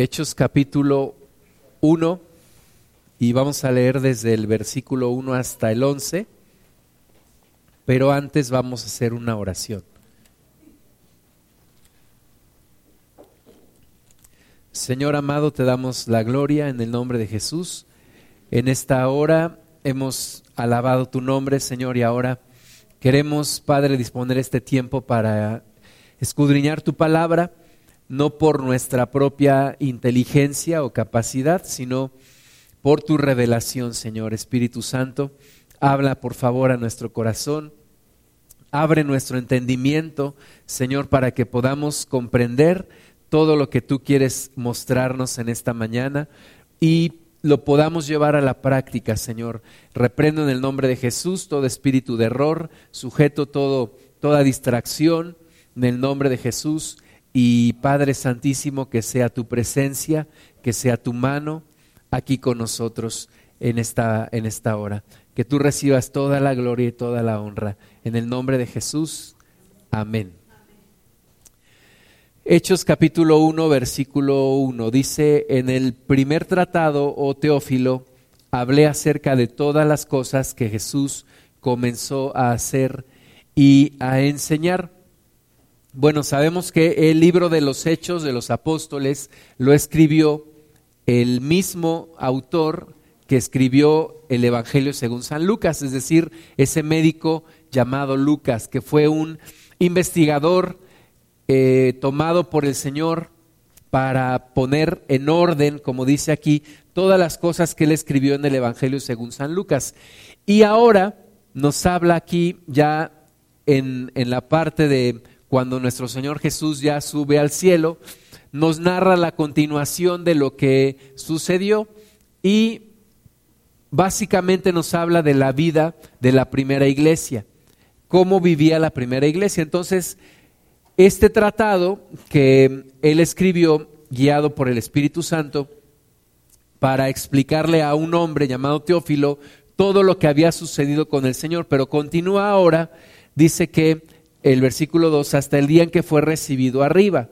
Hechos capítulo 1 y vamos a leer desde el versículo 1 hasta el 11, pero antes vamos a hacer una oración. Señor amado, te damos la gloria en el nombre de Jesús. En esta hora hemos alabado tu nombre, Señor, y ahora queremos, Padre, disponer este tiempo para escudriñar tu palabra no por nuestra propia inteligencia o capacidad, sino por tu revelación, Señor Espíritu Santo. Habla, por favor, a nuestro corazón. Abre nuestro entendimiento, Señor, para que podamos comprender todo lo que tú quieres mostrarnos en esta mañana y lo podamos llevar a la práctica, Señor. Reprendo en el nombre de Jesús todo espíritu de error, sujeto todo, toda distracción en el nombre de Jesús y Padre Santísimo, que sea tu presencia, que sea tu mano aquí con nosotros en esta, en esta hora. Que tú recibas toda la gloria y toda la honra. En el nombre de Jesús. Amén. Hechos capítulo 1, versículo 1. Dice, en el primer tratado, oh Teófilo, hablé acerca de todas las cosas que Jesús comenzó a hacer y a enseñar bueno, sabemos que el libro de los Hechos de los Apóstoles lo escribió el mismo autor que escribió el Evangelio según San Lucas, es decir, ese médico llamado Lucas, que fue un investigador eh, tomado por el Señor para poner en orden, como dice aquí, todas las cosas que él escribió en el Evangelio según San Lucas. Y ahora nos habla aquí ya en, en la parte de cuando nuestro Señor Jesús ya sube al cielo, nos narra la continuación de lo que sucedió y básicamente nos habla de la vida de la primera iglesia, cómo vivía la primera iglesia. Entonces, este tratado que él escribió, guiado por el Espíritu Santo, para explicarle a un hombre llamado Teófilo todo lo que había sucedido con el Señor, pero continúa ahora, dice que el versículo 2, hasta el día en que fue recibido arriba,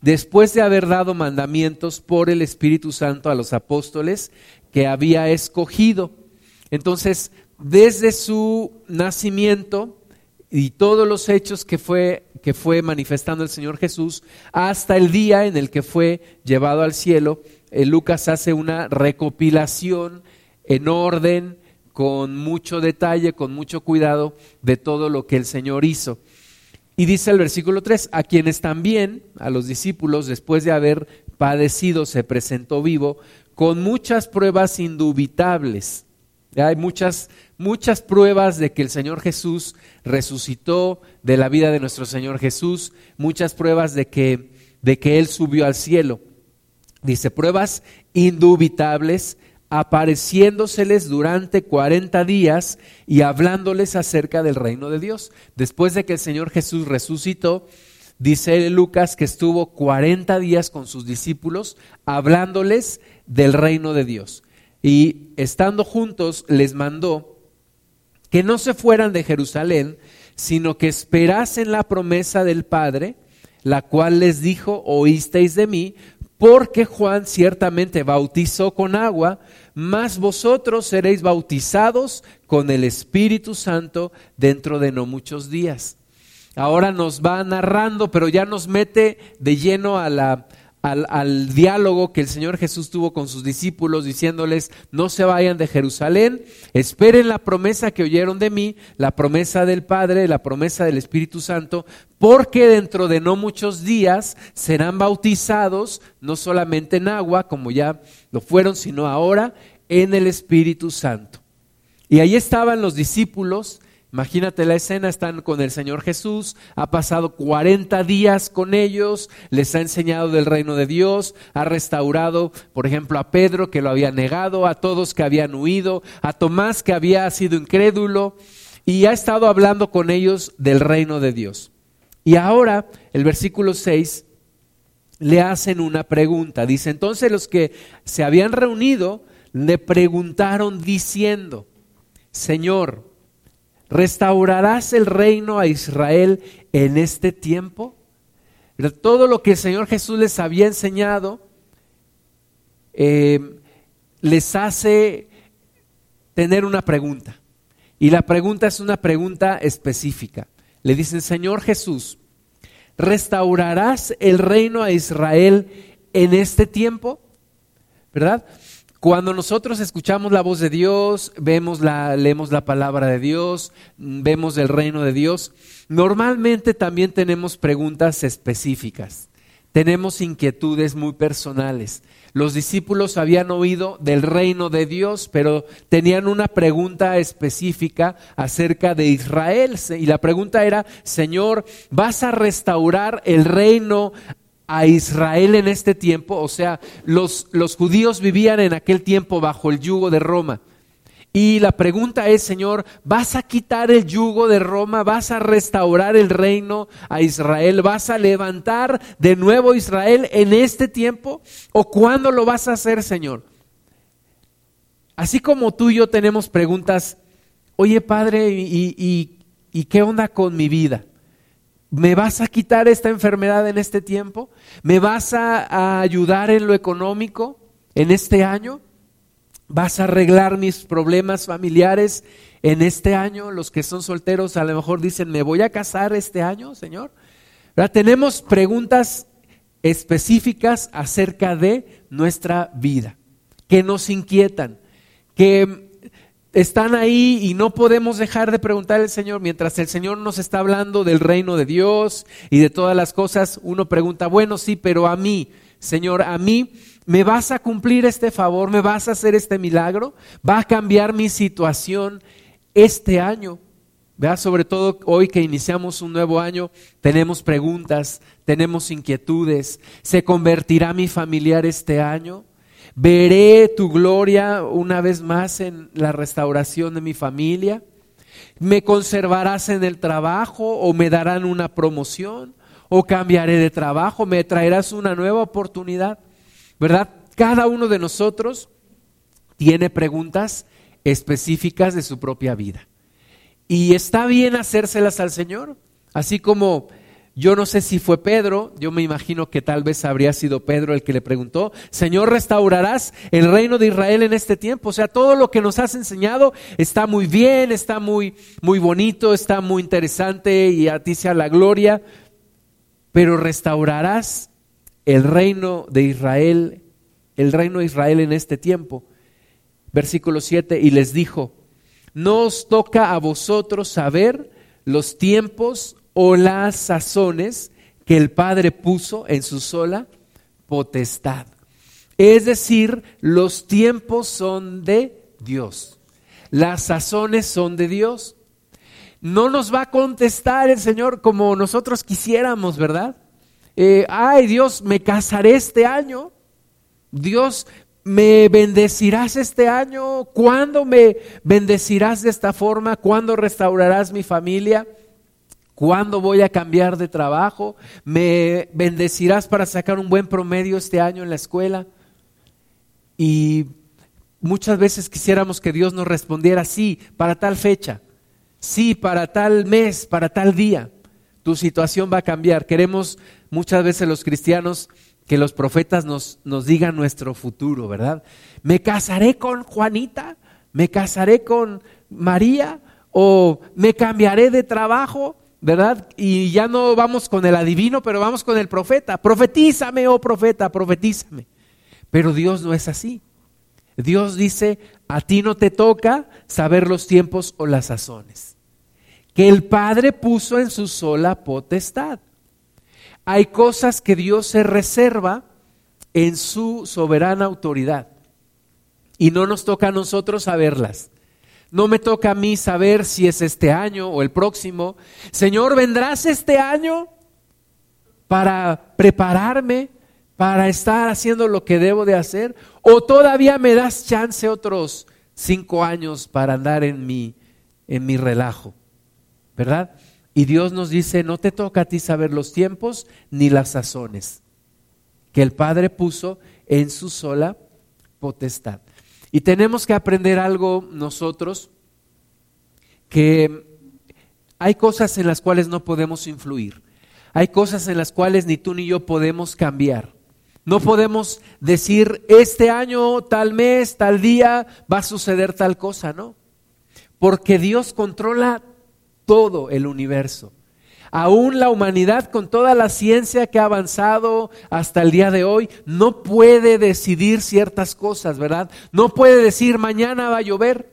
después de haber dado mandamientos por el Espíritu Santo a los apóstoles que había escogido. Entonces, desde su nacimiento y todos los hechos que fue, que fue manifestando el Señor Jesús, hasta el día en el que fue llevado al cielo, eh, Lucas hace una recopilación en orden, con mucho detalle, con mucho cuidado de todo lo que el Señor hizo. Y dice el versículo 3, a quienes también, a los discípulos, después de haber padecido, se presentó vivo con muchas pruebas indubitables. Hay muchas, muchas pruebas de que el Señor Jesús resucitó, de la vida de nuestro Señor Jesús, muchas pruebas de que, de que Él subió al cielo. Dice, pruebas indubitables apareciéndoseles durante 40 días y hablándoles acerca del reino de Dios. Después de que el Señor Jesús resucitó, dice Lucas que estuvo 40 días con sus discípulos hablándoles del reino de Dios. Y estando juntos les mandó que no se fueran de Jerusalén, sino que esperasen la promesa del Padre, la cual les dijo, oísteis de mí, porque Juan ciertamente bautizó con agua, mas vosotros seréis bautizados con el Espíritu Santo dentro de no muchos días. Ahora nos va narrando, pero ya nos mete de lleno a la, al, diálogo que el Señor Jesús tuvo con sus discípulos, diciéndoles, no se vayan de Jerusalén, esperen la promesa que oyeron de mí, la promesa del Padre, la promesa del Espíritu Santo, porque dentro de no muchos días serán bautizados, no solamente en agua, como ya lo fueron, sino ahora en el Espíritu Santo. Y ahí estaban los discípulos Imagínate la escena, están con el Señor Jesús, ha pasado 40 días con ellos, les ha enseñado del reino de Dios, ha restaurado, por ejemplo, a Pedro que lo había negado, a todos que habían huido, a Tomás que había sido incrédulo, y ha estado hablando con ellos del reino de Dios. Y ahora, el versículo 6, le hacen una pregunta. Dice, entonces los que se habían reunido le preguntaron diciendo, Señor, ¿Restaurarás el reino a Israel en este tiempo? Todo lo que el Señor Jesús les había enseñado eh, les hace tener una pregunta. Y la pregunta es una pregunta específica. Le dicen, Señor Jesús, ¿restaurarás el reino a Israel en este tiempo? ¿Verdad? Cuando nosotros escuchamos la voz de Dios, vemos la, leemos la palabra de Dios, vemos el reino de Dios, normalmente también tenemos preguntas específicas, tenemos inquietudes muy personales. Los discípulos habían oído del reino de Dios, pero tenían una pregunta específica acerca de Israel. Y la pregunta era, Señor, ¿vas a restaurar el reino a Israel en este tiempo, o sea, los, los judíos vivían en aquel tiempo bajo el yugo de Roma. Y la pregunta es, Señor, ¿vas a quitar el yugo de Roma? ¿Vas a restaurar el reino a Israel? ¿Vas a levantar de nuevo Israel en este tiempo? ¿O cuándo lo vas a hacer, Señor? Así como tú y yo tenemos preguntas, oye Padre, ¿y, y, y qué onda con mi vida? ¿Me vas a quitar esta enfermedad en este tiempo? ¿Me vas a, ayudar en lo económico en este año? ¿Vas a arreglar mis problemas familiares en este año? Los que son solteros a lo mejor dicen, ¿me voy a casar este año, Señor? Tenemos preguntas específicas acerca de nuestra vida, que nos inquietan, que están ahí y no podemos dejar de preguntar al Señor. Mientras el Señor nos está hablando del reino de Dios y de todas las cosas, uno pregunta, bueno, sí, pero a mí, Señor, a mí, ¿me vas a cumplir este favor? ¿Me vas a hacer este milagro? ¿Va a cambiar mi situación este año? ¿Vea? Sobre todo hoy que iniciamos un nuevo año, tenemos preguntas, tenemos inquietudes. ¿Se convertirá mi familiar este año? Veré tu gloria una vez más en la restauración de mi familia. ¿Me conservarás en el trabajo o me darán una promoción? ¿O cambiaré de trabajo? ¿Me traerás una nueva oportunidad? ¿Verdad? Cada uno de nosotros tiene preguntas específicas de su propia vida. Y está bien hacérselas al Señor, así como yo no sé si fue Pedro, yo me imagino que tal vez habría sido Pedro el que le preguntó, Señor, ¿restaurarás el reino de Israel en este tiempo? O sea, todo lo que nos has enseñado está muy bien, está muy, muy bonito, está muy interesante y a ti sea la gloria, pero ¿restaurarás el reino de Israel, el reino de Israel en este tiempo? Versículo 7, y les dijo, no os toca a vosotros saber los tiempos o las sazones que el Padre puso en su sola potestad. Es decir, los tiempos son de Dios. Las sazones son de Dios. No nos va a contestar el Señor como nosotros quisiéramos, ¿verdad? Eh, ay Dios, me casaré este año. Dios, me bendecirás este año. ¿Cuándo me bendecirás de esta forma? ¿Cuándo restaurarás mi familia? ¿Cuándo voy a cambiar de trabajo? ¿Me bendecirás para sacar un buen promedio este año en la escuela? Y muchas veces quisiéramos que Dios nos respondiera, sí, para tal fecha, sí, para tal mes, para tal día. Tu situación va a cambiar. Queremos muchas veces los cristianos que los profetas nos, nos digan nuestro futuro, ¿verdad? ¿Me casaré con Juanita? ¿Me casaré con María? ¿O me cambiaré de trabajo? ¿Verdad? Y ya no vamos con el adivino, pero vamos con el profeta. Profetízame, oh profeta, profetízame. Pero Dios no es así. Dios dice, a ti no te toca saber los tiempos o las sazones, que el Padre puso en su sola potestad. Hay cosas que Dios se reserva en su soberana autoridad y no nos toca a nosotros saberlas. No me toca a mí saber si es este año o el próximo. Señor, ¿vendrás este año para prepararme, para estar haciendo lo que debo de hacer? ¿O todavía me das chance otros cinco años para andar en mi, en mi relajo? ¿Verdad? Y Dios nos dice, no te toca a ti saber los tiempos ni las sazones que el Padre puso en su sola potestad. Y tenemos que aprender algo nosotros, que hay cosas en las cuales no podemos influir, hay cosas en las cuales ni tú ni yo podemos cambiar. No podemos decir, este año, tal mes, tal día, va a suceder tal cosa, ¿no? Porque Dios controla todo el universo. Aún la humanidad, con toda la ciencia que ha avanzado hasta el día de hoy, no puede decidir ciertas cosas, ¿verdad? No puede decir mañana va a llover,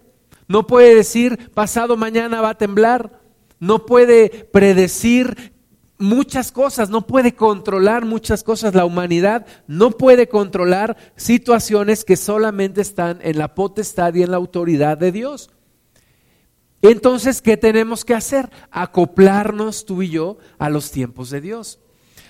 no puede decir pasado mañana va a temblar, no puede predecir muchas cosas, no puede controlar muchas cosas. La humanidad no puede controlar situaciones que solamente están en la potestad y en la autoridad de Dios. Entonces, ¿qué tenemos que hacer? Acoplarnos tú y yo a los tiempos de Dios.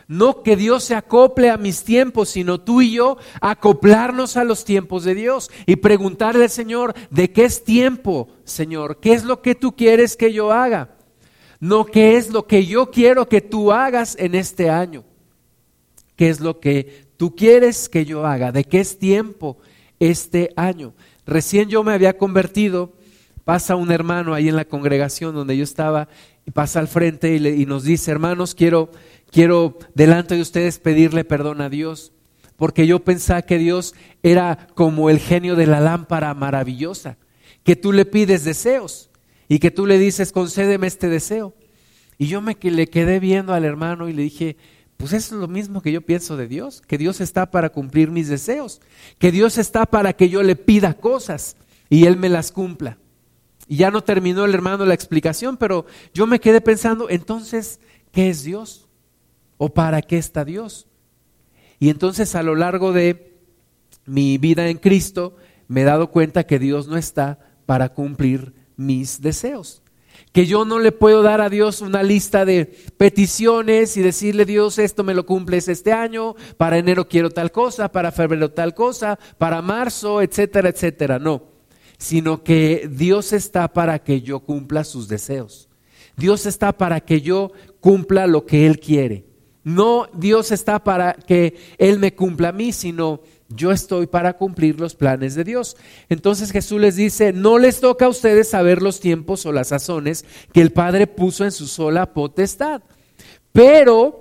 No que Dios se acople a mis tiempos, sino tú y yo acoplarnos a los tiempos de Dios y preguntarle al Señor, ¿de qué es tiempo, Señor? ¿Qué es lo que tú quieres que yo haga? no qué es lo que yo quiero que tú hagas en este año, qué es lo que tú quieres que yo haga, de qué es tiempo este año. Recién yo me había convertido, pasa un hermano ahí en la congregación donde yo estaba y pasa al frente y, nos dice, hermanos, quiero, quiero delante de ustedes pedirle perdón a Dios, porque yo pensaba que Dios era como el genio de la lámpara maravillosa, que tú le pides deseos y que tú le dices, concédeme este deseo. Y yo me le quedé viendo al hermano y le dije, pues eso es lo mismo que yo pienso de Dios, que Dios está para cumplir mis deseos, que Dios está para que yo le pida cosas y Él me las cumpla. Y ya no terminó el hermano la explicación, pero yo me quedé pensando, entonces, ¿qué es Dios? ¿O para qué está Dios? Y entonces a lo largo de mi vida en Cristo me he dado cuenta que Dios no está para cumplir mis deseos. Que yo no le puedo dar a Dios una lista de peticiones y decirle, Dios, esto me lo cumples este año, para enero quiero tal cosa, para febrero tal cosa, para marzo, etcétera, etcétera. No, sino que Dios está para que yo cumpla sus deseos. Dios está para que yo cumpla lo que Él quiere. No Dios está para que Él me cumpla a mí, sino yo estoy para cumplir los planes de Dios. Entonces Jesús les dice, no les toca a ustedes saber los tiempos o las sazones que el Padre puso en su sola potestad. Pero,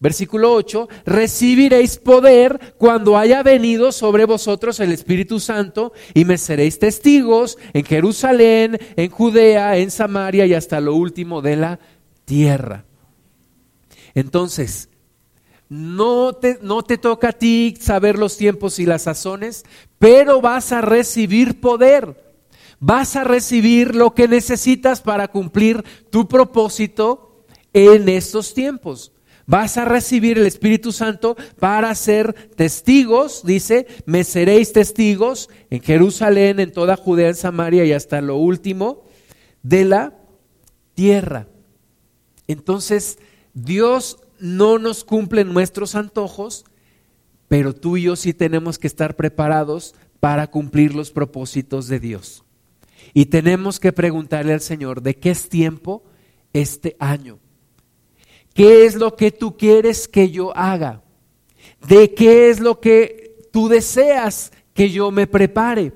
versículo 8, recibiréis poder cuando haya venido sobre vosotros el Espíritu Santo y me seréis testigos en Jerusalén, en Judea, en Samaria y hasta lo último de la tierra. Entonces, no te, no te toca a ti saber los tiempos y las sazones, pero vas a recibir poder. Vas a recibir lo que necesitas para cumplir tu propósito en estos tiempos. Vas a recibir el Espíritu Santo para ser testigos, dice, me seréis testigos en Jerusalén, en toda Judea, en Samaria y hasta lo último de la tierra. Entonces, Dios no nos cumplen nuestros antojos, pero tú y yo sí tenemos que estar preparados para cumplir los propósitos de Dios. Y tenemos que preguntarle al Señor, ¿de qué es tiempo este año? ¿Qué es lo que tú quieres que yo haga? ¿De qué es lo que tú deseas que yo me prepare?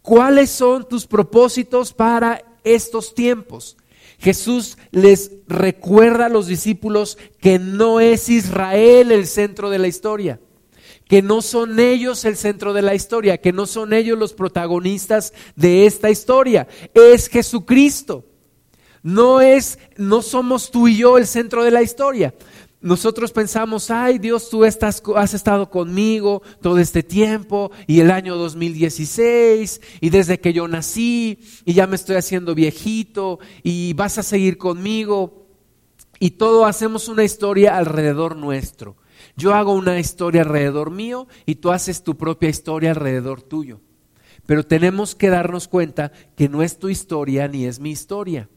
¿Cuáles son tus propósitos para estos tiempos? Jesús les recuerda a los discípulos que no es Israel el centro de la historia, que no son ellos el centro de la historia, que no son ellos los protagonistas de esta historia, es Jesucristo. No es no somos tú y yo el centro de la historia nosotros pensamos, ay Dios, tú estás, has estado conmigo todo este tiempo y el año 2016 y desde que yo nací y ya me estoy haciendo viejito y vas a seguir conmigo y todo hacemos una historia alrededor nuestro. Yo hago una historia alrededor mío y tú haces tu propia historia alrededor tuyo. Pero tenemos que darnos cuenta que no es tu historia ni es mi historia.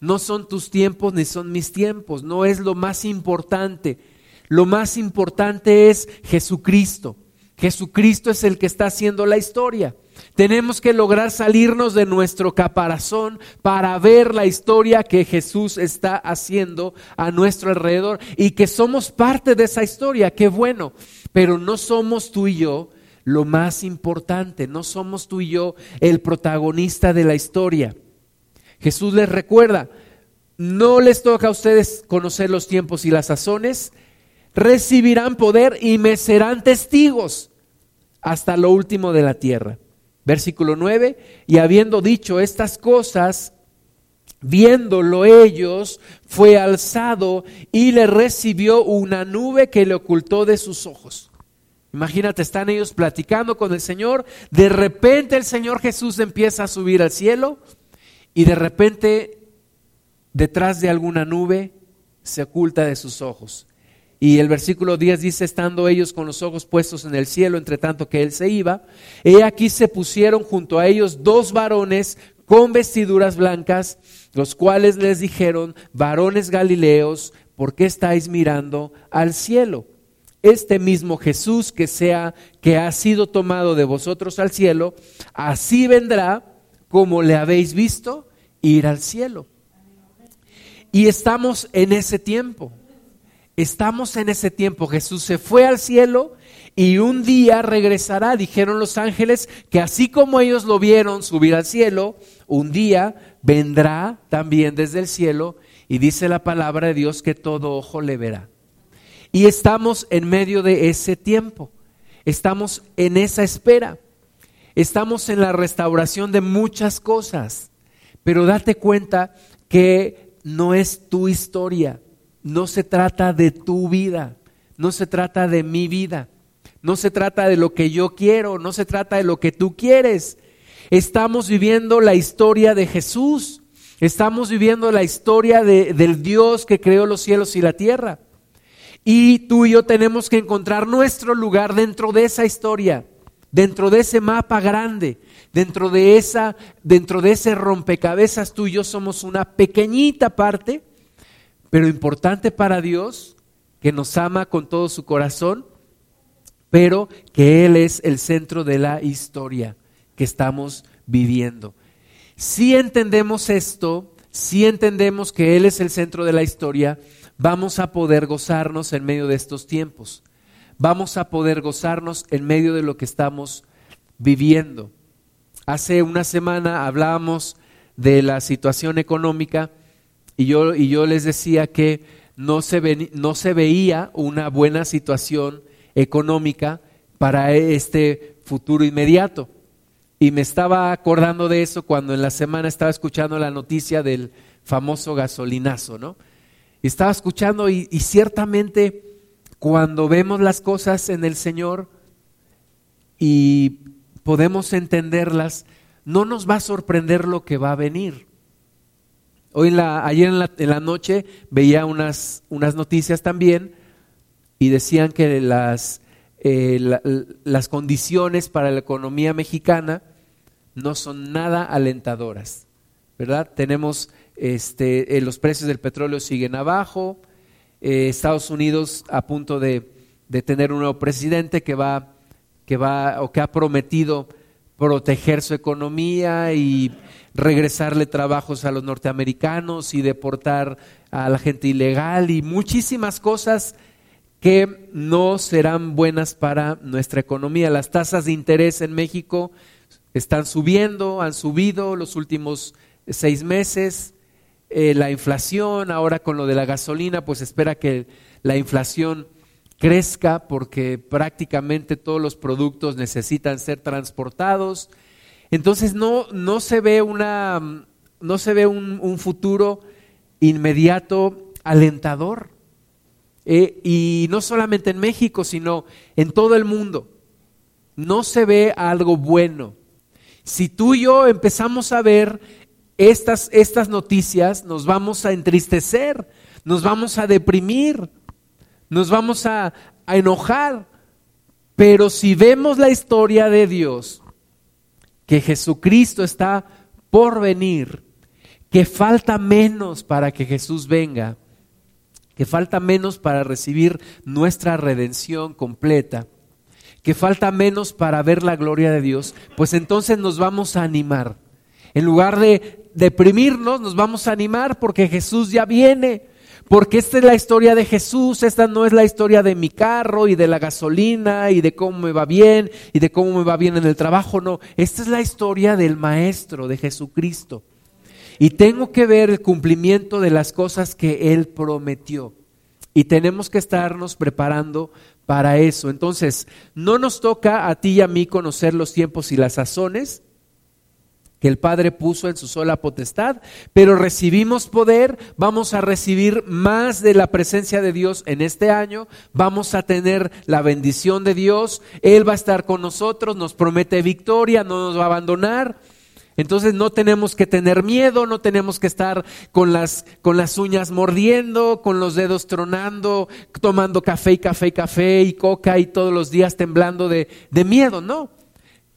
No son tus tiempos ni son mis tiempos, no es lo más importante. Lo más importante es Jesucristo. Jesucristo es el que está haciendo la historia. Tenemos que lograr salirnos de nuestro caparazón para ver la historia que Jesús está haciendo a nuestro alrededor y que somos parte de esa historia. Qué bueno, pero no somos tú y yo lo más importante, no somos tú y yo el protagonista de la historia. Jesús les recuerda, no les toca a ustedes conocer los tiempos y las sazones, recibirán poder y me serán testigos hasta lo último de la tierra. Versículo 9, y habiendo dicho estas cosas, viéndolo ellos, fue alzado y le recibió una nube que le ocultó de sus ojos. Imagínate, están ellos platicando con el Señor, de repente el Señor Jesús empieza a subir al cielo y de repente detrás de alguna nube se oculta de sus ojos. Y el versículo 10 dice, estando ellos con los ojos puestos en el cielo, entre tanto que él se iba, he aquí se pusieron junto a ellos dos varones con vestiduras blancas, los cuales les dijeron, varones galileos, ¿por qué estáis mirando al cielo? Este mismo Jesús que sea que ha sido tomado de vosotros al cielo, así vendrá como le habéis visto ir al cielo. Y estamos en ese tiempo. Estamos en ese tiempo. Jesús se fue al cielo y un día regresará. Dijeron los ángeles que así como ellos lo vieron subir al cielo, un día vendrá también desde el cielo y dice la palabra de Dios que todo ojo le verá. Y estamos en medio de ese tiempo. Estamos en esa espera. Estamos en la restauración de muchas cosas. Pero date cuenta que no es tu historia no se trata de tu vida, no se trata de mi vida, no se trata de lo que yo quiero, no se trata de lo que tú quieres. Estamos viviendo la historia de Jesús, estamos viviendo la historia de, del Dios que creó los cielos y la tierra. Y tú y yo tenemos que encontrar nuestro lugar dentro de esa historia, dentro de ese mapa grande, dentro de esa, dentro de ese rompecabezas. Tú y yo somos una pequeñita parte pero importante para Dios, que nos ama con todo su corazón, pero que Él es el centro de la historia que estamos viviendo. Si entendemos esto, si entendemos que Él es el centro de la historia, vamos a poder gozarnos en medio de estos tiempos. Vamos a poder gozarnos en medio de lo que estamos viviendo. Hace una semana hablábamos de la situación económica y yo, y yo les decía que no se, no se veía una buena situación económica para este futuro inmediato. Y me estaba acordando de eso cuando en la semana estaba escuchando la noticia del famoso gasolinazo, ¿no? Estaba escuchando y ciertamente cuando vemos las cosas en el Señor y podemos entenderlas, no nos va a sorprender lo que va a venir. Hoy la, ayer en la, noche veía unas, unas, noticias también y decían que las, eh, las condiciones para la economía mexicana no son nada alentadoras, ¿verdad? Tenemos, este, eh, los precios del petróleo siguen abajo, eh, Estados Unidos a punto de, de, tener un nuevo presidente que va, que va o que ha prometido proteger su economía y regresarle trabajos a los norteamericanos y deportar a la gente ilegal y muchísimas cosas que no serán buenas para nuestra economía. Las tasas de interés en México están subiendo, han subido los últimos seis meses. Eh, la inflación, ahora con lo de la gasolina, pues espera que la inflación crezca porque prácticamente todos los productos necesitan ser transportados. Entonces no, no se ve, una, no se ve un, futuro inmediato alentador. Eh, y no solamente en México, sino en todo el mundo. No se ve algo bueno. Si tú y yo empezamos a ver estas, estas noticias, nos vamos a entristecer, nos vamos a deprimir, nos vamos a, a enojar. Pero si vemos la historia de Dios, que Jesucristo está por venir, que falta menos para que Jesús venga, que falta menos para recibir nuestra redención completa, que falta menos para ver la gloria de Dios, pues entonces nos vamos a animar. En lugar de deprimirnos, nos vamos a animar porque Jesús ya viene. Porque esta es la historia de Jesús, esta no es la historia de mi carro y de la gasolina y de cómo me va bien y de cómo me va bien en el trabajo, no, esta es la historia del Maestro, de Jesucristo. Y tengo que ver el cumplimiento de las cosas que Él prometió. Y tenemos que estarnos preparando para eso. Entonces, no nos toca a ti y a mí conocer los tiempos y las sazones que el Padre puso en su sola potestad, pero recibimos poder, vamos a recibir más de la presencia de Dios en este año, vamos a tener la bendición de Dios, Él va a estar con nosotros, nos promete victoria, no nos va a abandonar. Entonces no tenemos que tener miedo, no tenemos que estar con las, con las uñas mordiendo, con los dedos tronando, tomando café y café y café y coca y todos los días temblando de, de miedo, no.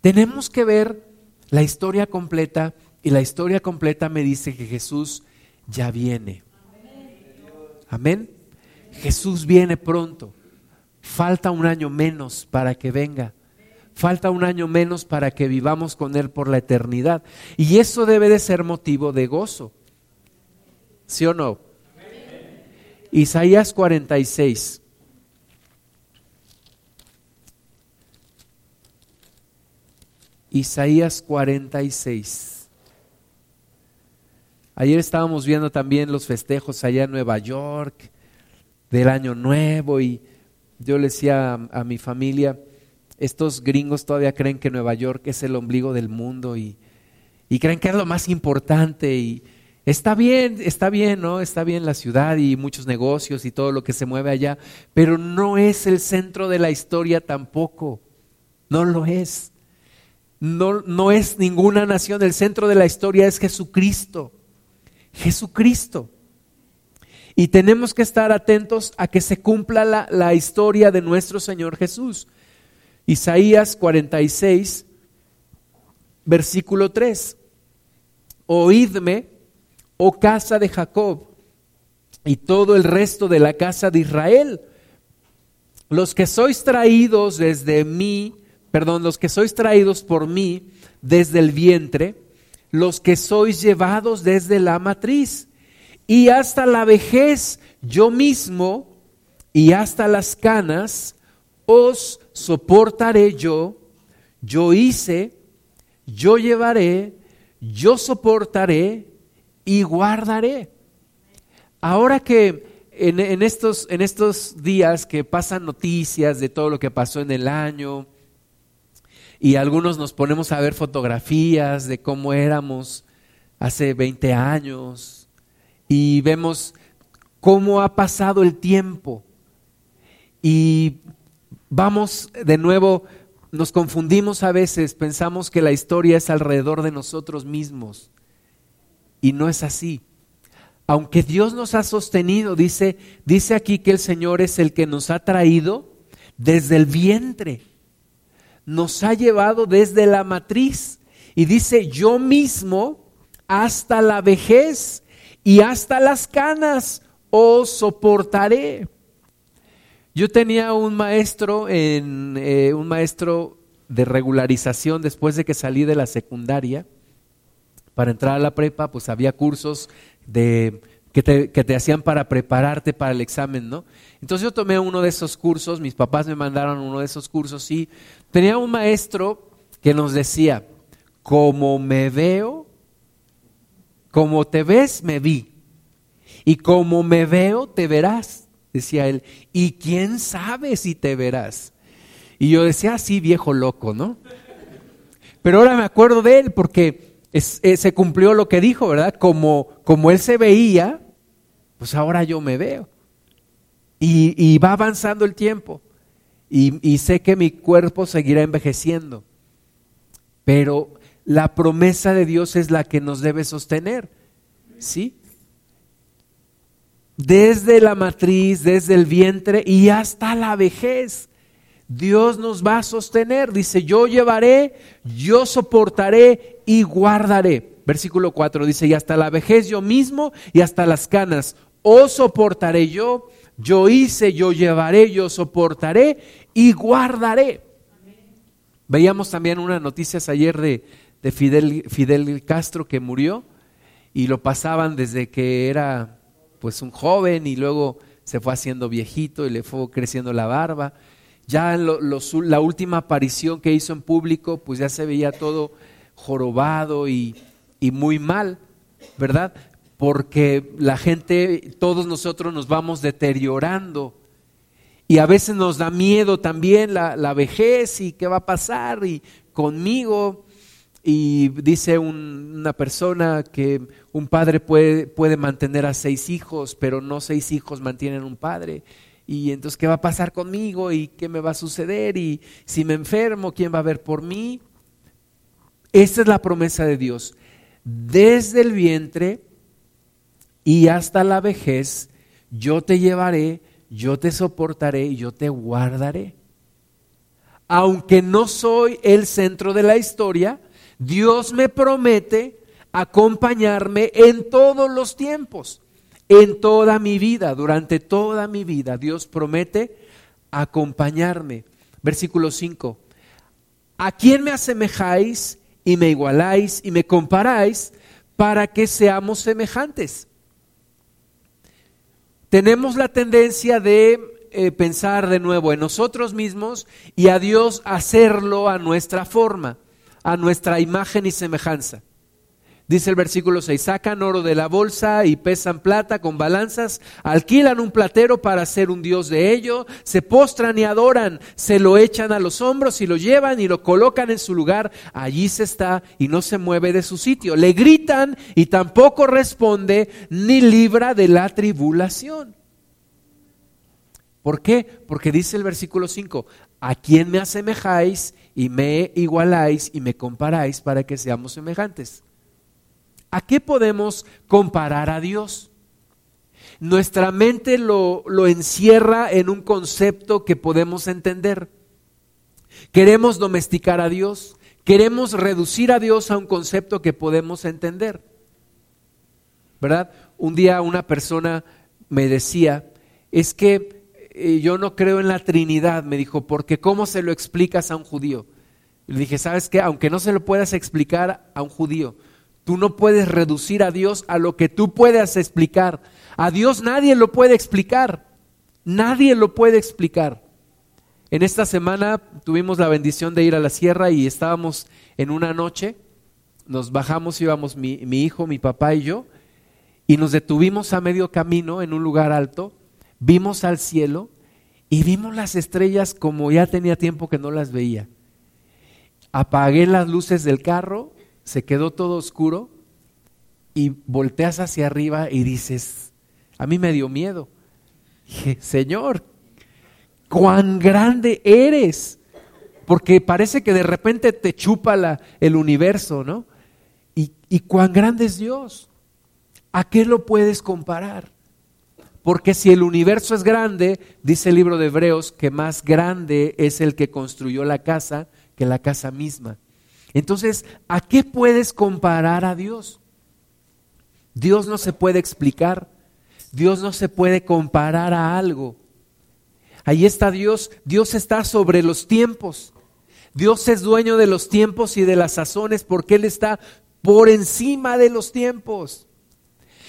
Tenemos que ver la historia completa y la historia completa me dice que Jesús ya viene. Amén. Jesús viene pronto. Falta un año menos para que venga. Falta un año menos para que vivamos con Él por la eternidad. Y eso debe de ser motivo de gozo. ¿Sí o no? Isaías 46. Isaías 46. Ayer estábamos viendo también los festejos allá en Nueva York del Año Nuevo y yo le decía a, mi familia, estos gringos todavía creen que Nueva York es el ombligo del mundo y, creen que es lo más importante y está bien, está bien, ¿no? Está bien la ciudad y muchos negocios y todo lo que se mueve allá, pero no es el centro de la historia tampoco, no lo es. No, no es ninguna nación, el centro de la historia es Jesucristo, Jesucristo. Y tenemos que estar atentos a que se cumpla la, la historia de nuestro Señor Jesús. Isaías 46, versículo 3. Oídme, oh casa de Jacob, y todo el resto de la casa de Israel, los que sois traídos desde mí, perdón, los que sois traídos por mí desde el vientre, los que sois llevados desde la matriz, y hasta la vejez yo mismo, y hasta las canas, os soportaré yo, yo hice, yo llevaré, yo soportaré y guardaré. Ahora que en, estos, en estos días que pasan noticias de todo lo que pasó en el año, y algunos nos ponemos a ver fotografías de cómo éramos hace 20 años, y vemos cómo ha pasado el tiempo. Y vamos de nuevo, nos confundimos a veces, pensamos que la historia es alrededor de nosotros mismos y no es así. Aunque Dios nos ha sostenido, dice, dice aquí que el Señor es el que nos ha traído desde el vientre, nos ha llevado desde la matriz y dice, yo mismo hasta la vejez y hasta las canas os soportaré. Yo tenía un maestro, en, eh, un maestro de regularización después de que salí de la secundaria. Para entrar a la prepa, pues había cursos de, que, te, que te hacían para prepararte para el examen, ¿no? Entonces yo tomé uno de esos cursos, mis papás me mandaron uno de esos cursos y tenía un maestro que nos decía, como me veo, como te ves, me vi. Y como me veo, te verás decía él, y quién sabe si te verás. Y yo decía, así ah, viejo loco, ¿no? Pero ahora me acuerdo de él porque eh, se cumplió lo que dijo, ¿verdad? Como, como él se veía, pues ahora yo me veo. Y, va avanzando el tiempo. Y, y sé que mi cuerpo seguirá envejeciendo. Pero la promesa de Dios es la que nos debe sostener. ¿Sí? desde la matriz, desde el vientre y hasta la vejez. Dios nos va a sostener. Dice, yo llevaré, yo soportaré y guardaré. Versículo 4 dice, y hasta la vejez yo mismo y hasta las canas, oh, soportaré yo, yo hice, yo llevaré, yo soportaré y guardaré. Veíamos también unas noticias ayer de, de Fidel, Castro que murió y lo pasaban desde que era pues un joven y luego se fue haciendo viejito y le fue creciendo la barba. Ya en la última aparición que hizo en público, pues ya se veía todo jorobado y, y muy mal, ¿verdad? porque la gente, todos nosotros nos vamos deteriorando. Y a veces nos da miedo también la, vejez y qué va a pasar y conmigo. Y dice una persona que un padre puede, puede mantener a seis hijos, pero no seis hijos mantienen un padre. Y entonces, ¿qué va a pasar conmigo? ¿Y qué me va a suceder? Y si me enfermo, ¿quién va a ver por mí? Esa es la promesa de Dios. Desde el vientre y hasta la vejez, yo te llevaré, yo te soportaré y yo te guardaré. Aunque no soy el centro de la historia, Dios me promete acompañarme en todos los tiempos, en toda mi vida, durante toda mi vida. Dios promete acompañarme. Versículo 5. ¿A quién me asemejáis y me igualáis y me comparáis para que seamos semejantes? tenemos la tendencia de eh, pensar de nuevo en nosotros mismos y a Dios hacerlo a nuestra forma, a nuestra imagen y semejanza. Dice el versículo 6, sacan oro de la bolsa y pesan plata con balanzas, alquilan un platero para ser un dios de ello, se postran y adoran, se lo echan a los hombros y lo llevan y lo colocan en su lugar, allí se está y no se mueve de su sitio. Le gritan y tampoco responde ni libra de la tribulación. ¿Por qué? Porque dice el versículo 5, ¿a quién me asemejáis y me igualáis y me comparáis para que seamos semejantes? ¿A qué podemos comparar a Dios? Nuestra mente lo, encierra en un concepto que podemos entender. Queremos domesticar a Dios, queremos reducir a Dios a un concepto que podemos entender. ¿Verdad? Un día una persona me decía, es que eh, yo no creo en la Trinidad, me dijo, porque ¿cómo se lo explicas a un judío? Le dije, ¿sabes qué? Aunque no se lo puedas explicar a un judío, Tú no puedes reducir a Dios a lo que tú puedas explicar. A Dios nadie lo puede explicar. Nadie lo puede explicar. En esta semana tuvimos la bendición de ir a la sierra y estábamos en una noche. Nos bajamos, íbamos mi, mi hijo, mi papá y yo, y nos detuvimos a medio camino en un lugar alto. Vimos al cielo y vimos las estrellas como ya tenía tiempo que no las veía. Apagué las luces del carro se quedó todo oscuro y volteas hacia arriba y dices, a mí me dio miedo. Dije, Señor, cuán grande eres, porque parece que de repente te chupa el universo, ¿no? Y, y cuán grande es Dios. ¿A qué lo puedes comparar? Porque si el universo es grande, dice el libro de Hebreos, que más grande es el que construyó la casa que la casa misma. Entonces, ¿a qué puedes comparar a Dios? Dios no se puede explicar, Dios no se puede comparar a algo. Ahí está Dios, Dios está sobre los tiempos. Dios es dueño de los tiempos y de las sazones porque Él está por encima de los tiempos.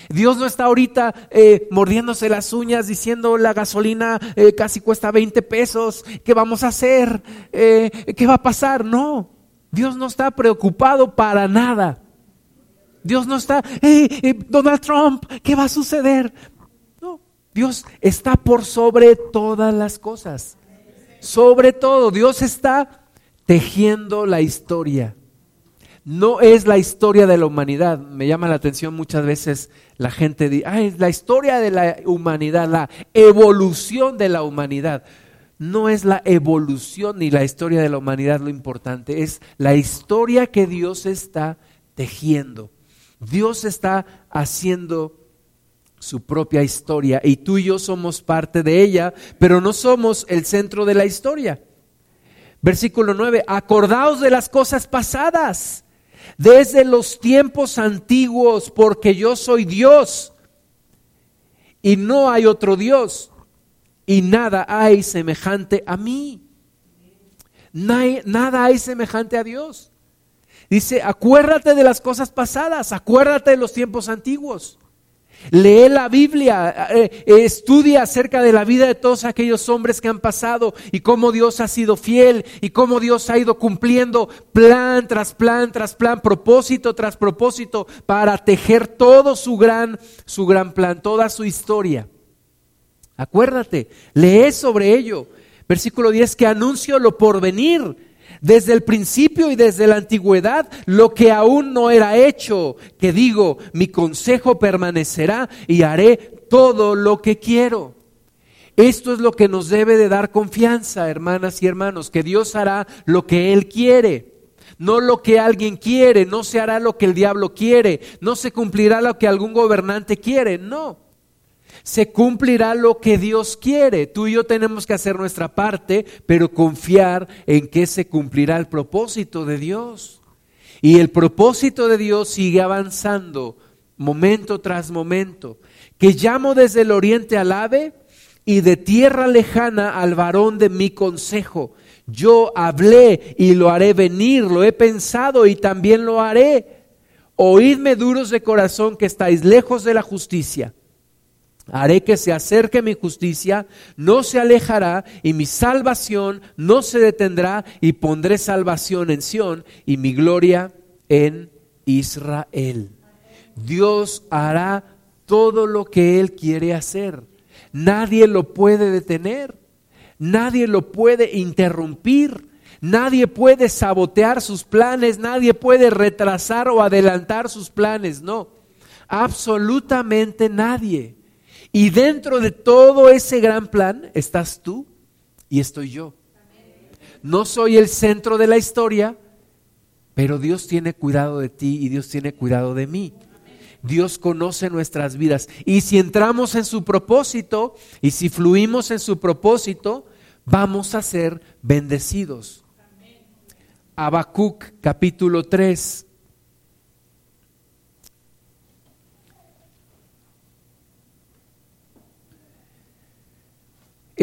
Dios no está ahorita eh, mordiéndose las uñas diciendo la gasolina eh, casi cuesta 20 pesos, ¿qué vamos a hacer? Eh, ¿Qué va a pasar? No. Dios no está preocupado para nada. Dios no está, hey, Donald Trump, ¿qué va a suceder? No, Dios está por sobre todas las cosas. Sobre todo, Dios está tejiendo la historia. No es la historia de la humanidad. Me llama la atención muchas veces la gente dice, ay, la historia de la humanidad, la evolución de la humanidad no es la evolución ni la historia de la humanidad lo importante, es la historia que Dios está tejiendo. Dios está haciendo su propia historia y tú y yo somos parte de ella, pero no somos el centro de la historia. Versículo 9, acordaos de las cosas pasadas, desde los tiempos antiguos, porque yo soy Dios y no hay otro Dios y nada hay semejante a mí. Nada hay semejante a Dios. Dice, acuérdate de las cosas pasadas, acuérdate de los tiempos antiguos. Lee la Biblia, eh, estudia acerca de la vida de todos aquellos hombres que han pasado y cómo Dios ha sido fiel y cómo Dios ha ido cumpliendo plan tras plan tras plan, propósito tras propósito para tejer todo su gran su gran plan, toda su historia. Acuérdate, lee sobre ello. Versículo 10 que anuncio lo por venir desde el principio y desde la antigüedad lo que aún no era hecho, que digo, mi consejo permanecerá y haré todo lo que quiero. Esto es lo que nos debe de dar confianza, hermanas y hermanos, que Dios hará lo que Él quiere, no lo que alguien quiere, no se hará lo que el diablo quiere, no se cumplirá lo que algún gobernante quiere, no se cumplirá lo que Dios quiere. Tú y yo tenemos que hacer nuestra parte, pero confiar en que se cumplirá el propósito de Dios. Y el propósito de Dios sigue avanzando momento tras momento. Que llamo desde el oriente al ave y de tierra lejana al varón de mi consejo. Yo hablé y lo haré venir, lo he pensado y también lo haré. Oídme duros de corazón que estáis lejos de la justicia Haré que se acerque mi justicia, no se alejará, y mi salvación no se detendrá, y pondré salvación en Sión y mi gloria en Israel. Dios hará todo lo que Él quiere hacer. Nadie lo puede detener, nadie lo puede interrumpir, nadie puede sabotear sus planes, nadie puede retrasar o adelantar sus planes, no, absolutamente nadie. Y dentro de todo ese gran plan estás tú y estoy yo. No soy el centro de la historia, pero Dios tiene cuidado de ti y Dios tiene cuidado de mí. Dios conoce nuestras vidas. Y si entramos en su propósito y si fluimos en su propósito, vamos a ser bendecidos. Habacuc capítulo 3,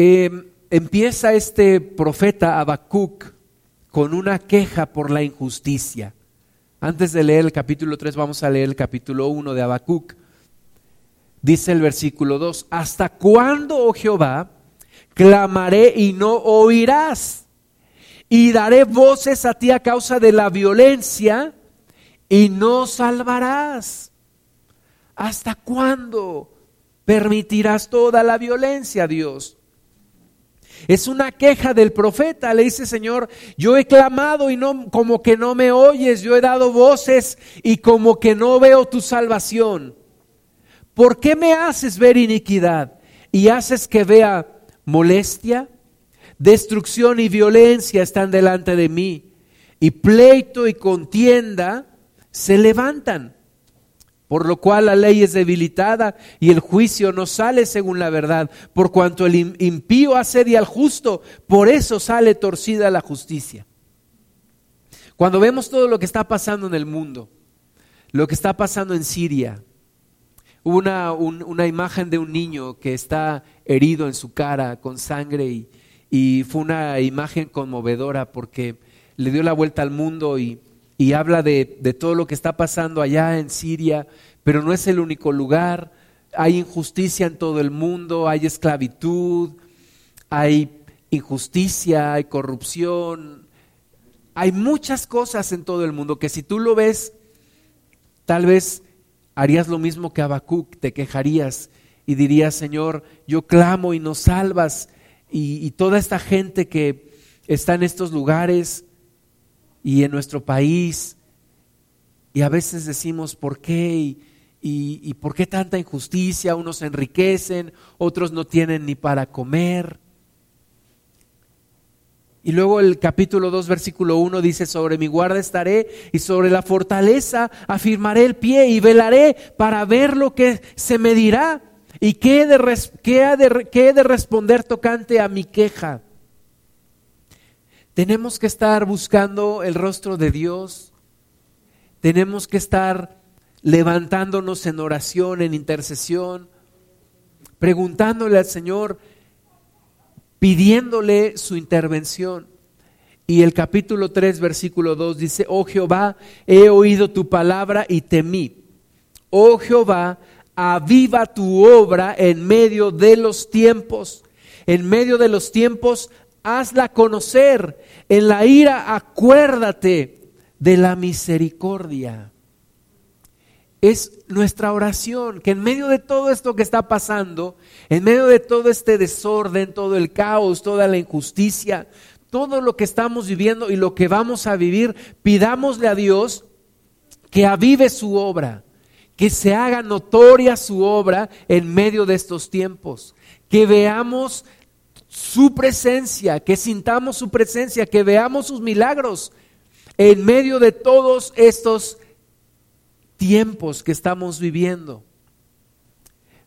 Em, empieza este profeta Habacuc con una queja por la injusticia. Antes de leer el capítulo 3, vamos a leer el capítulo 1 de Habacuc. Dice el versículo 2, ¿hasta cuándo, oh Jehová, clamaré y no oirás? Y daré voces a ti a causa de la violencia y no salvarás. ¿Hasta cuándo permitirás toda la violencia, Dios? Es una queja del profeta. Le dice, Señor, yo he clamado y no, como que no me oyes. Yo he dado voces y como que no veo tu salvación. ¿Por qué me haces ver iniquidad y haces que vea molestia? Destrucción y violencia están delante de mí y pleito y contienda se levantan por lo cual la ley es debilitada y el juicio no sale según la verdad, por cuanto el impío asedia al justo, por eso sale torcida la justicia. Cuando vemos todo lo que está pasando en el mundo, lo que está pasando en Siria, una, una imagen de un niño que está herido en su cara con sangre y, y fue una imagen conmovedora porque le dio la vuelta al mundo y y habla de, todo lo que está pasando allá en Siria, pero no es el único lugar. Hay injusticia en todo el mundo, hay esclavitud, hay injusticia, hay corrupción, hay muchas cosas en todo el mundo que si tú lo ves, tal vez harías lo mismo que Habacuc, te quejarías y dirías, Señor, yo clamo y nos salvas. Y toda esta gente que está en estos lugares, y en nuestro país. Y a veces decimos, ¿por qué? Y, por qué tanta injusticia? Unos se enriquecen, otros no tienen ni para comer. Y luego el capítulo 2, versículo 1 dice, sobre mi guarda estaré y sobre la fortaleza afirmaré el pie y velaré para ver lo que se me dirá y qué de, qué de, qué de responder tocante a mi queja. Tenemos que estar buscando el rostro de Dios. Tenemos que estar levantándonos en oración, en intercesión, preguntándole al Señor, pidiéndole su intervención. Y el capítulo 3, versículo 2 dice, oh Jehová, he oído tu palabra y temí. Oh Jehová, aviva tu obra en medio de los tiempos. En medio de los tiempos, hazla conocer. En la ira, acuérdate de la misericordia. Es nuestra oración, que en medio de todo esto que está pasando, en medio de todo este desorden, todo el caos, toda la injusticia, todo lo que estamos viviendo y lo que vamos a vivir, pidámosle a Dios que avive su obra, que se haga notoria su obra en medio de estos tiempos, que veamos su presencia, que sintamos su presencia, que veamos sus milagros en medio de todos estos tiempos que estamos viviendo.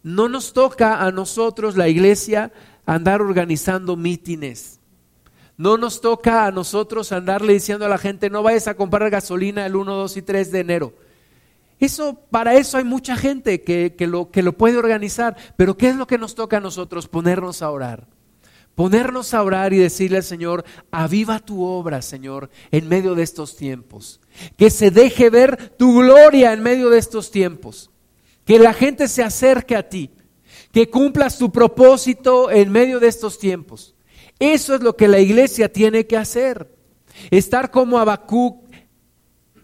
No nos toca a nosotros, la iglesia, andar organizando mítines. No nos toca a nosotros andarle diciendo a la gente, no vayas a comprar gasolina el 1, 2 y 3 de enero. Eso, para eso hay mucha gente que, lo, que lo puede organizar. Pero ¿qué es lo que nos toca a nosotros? Ponernos a orar. Ponernos a orar y decirle al Señor, aviva tu obra, Señor, en medio de estos tiempos. Que se deje ver tu gloria en medio de estos tiempos. Que la gente se acerque a ti. Que cumplas tu propósito en medio de estos tiempos. Eso es lo que la iglesia tiene que hacer. Estar como Habacuc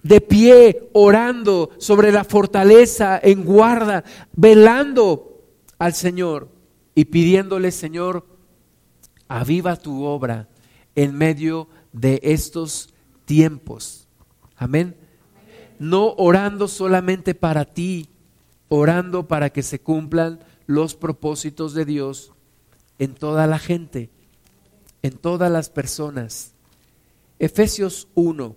de pie, orando sobre la fortaleza, en guarda, velando al Señor y pidiéndole, Señor, aviva tu obra en medio de estos tiempos. Amén. No orando solamente para ti, orando para que se cumplan los propósitos de Dios en toda la gente, en todas las personas. Efesios 1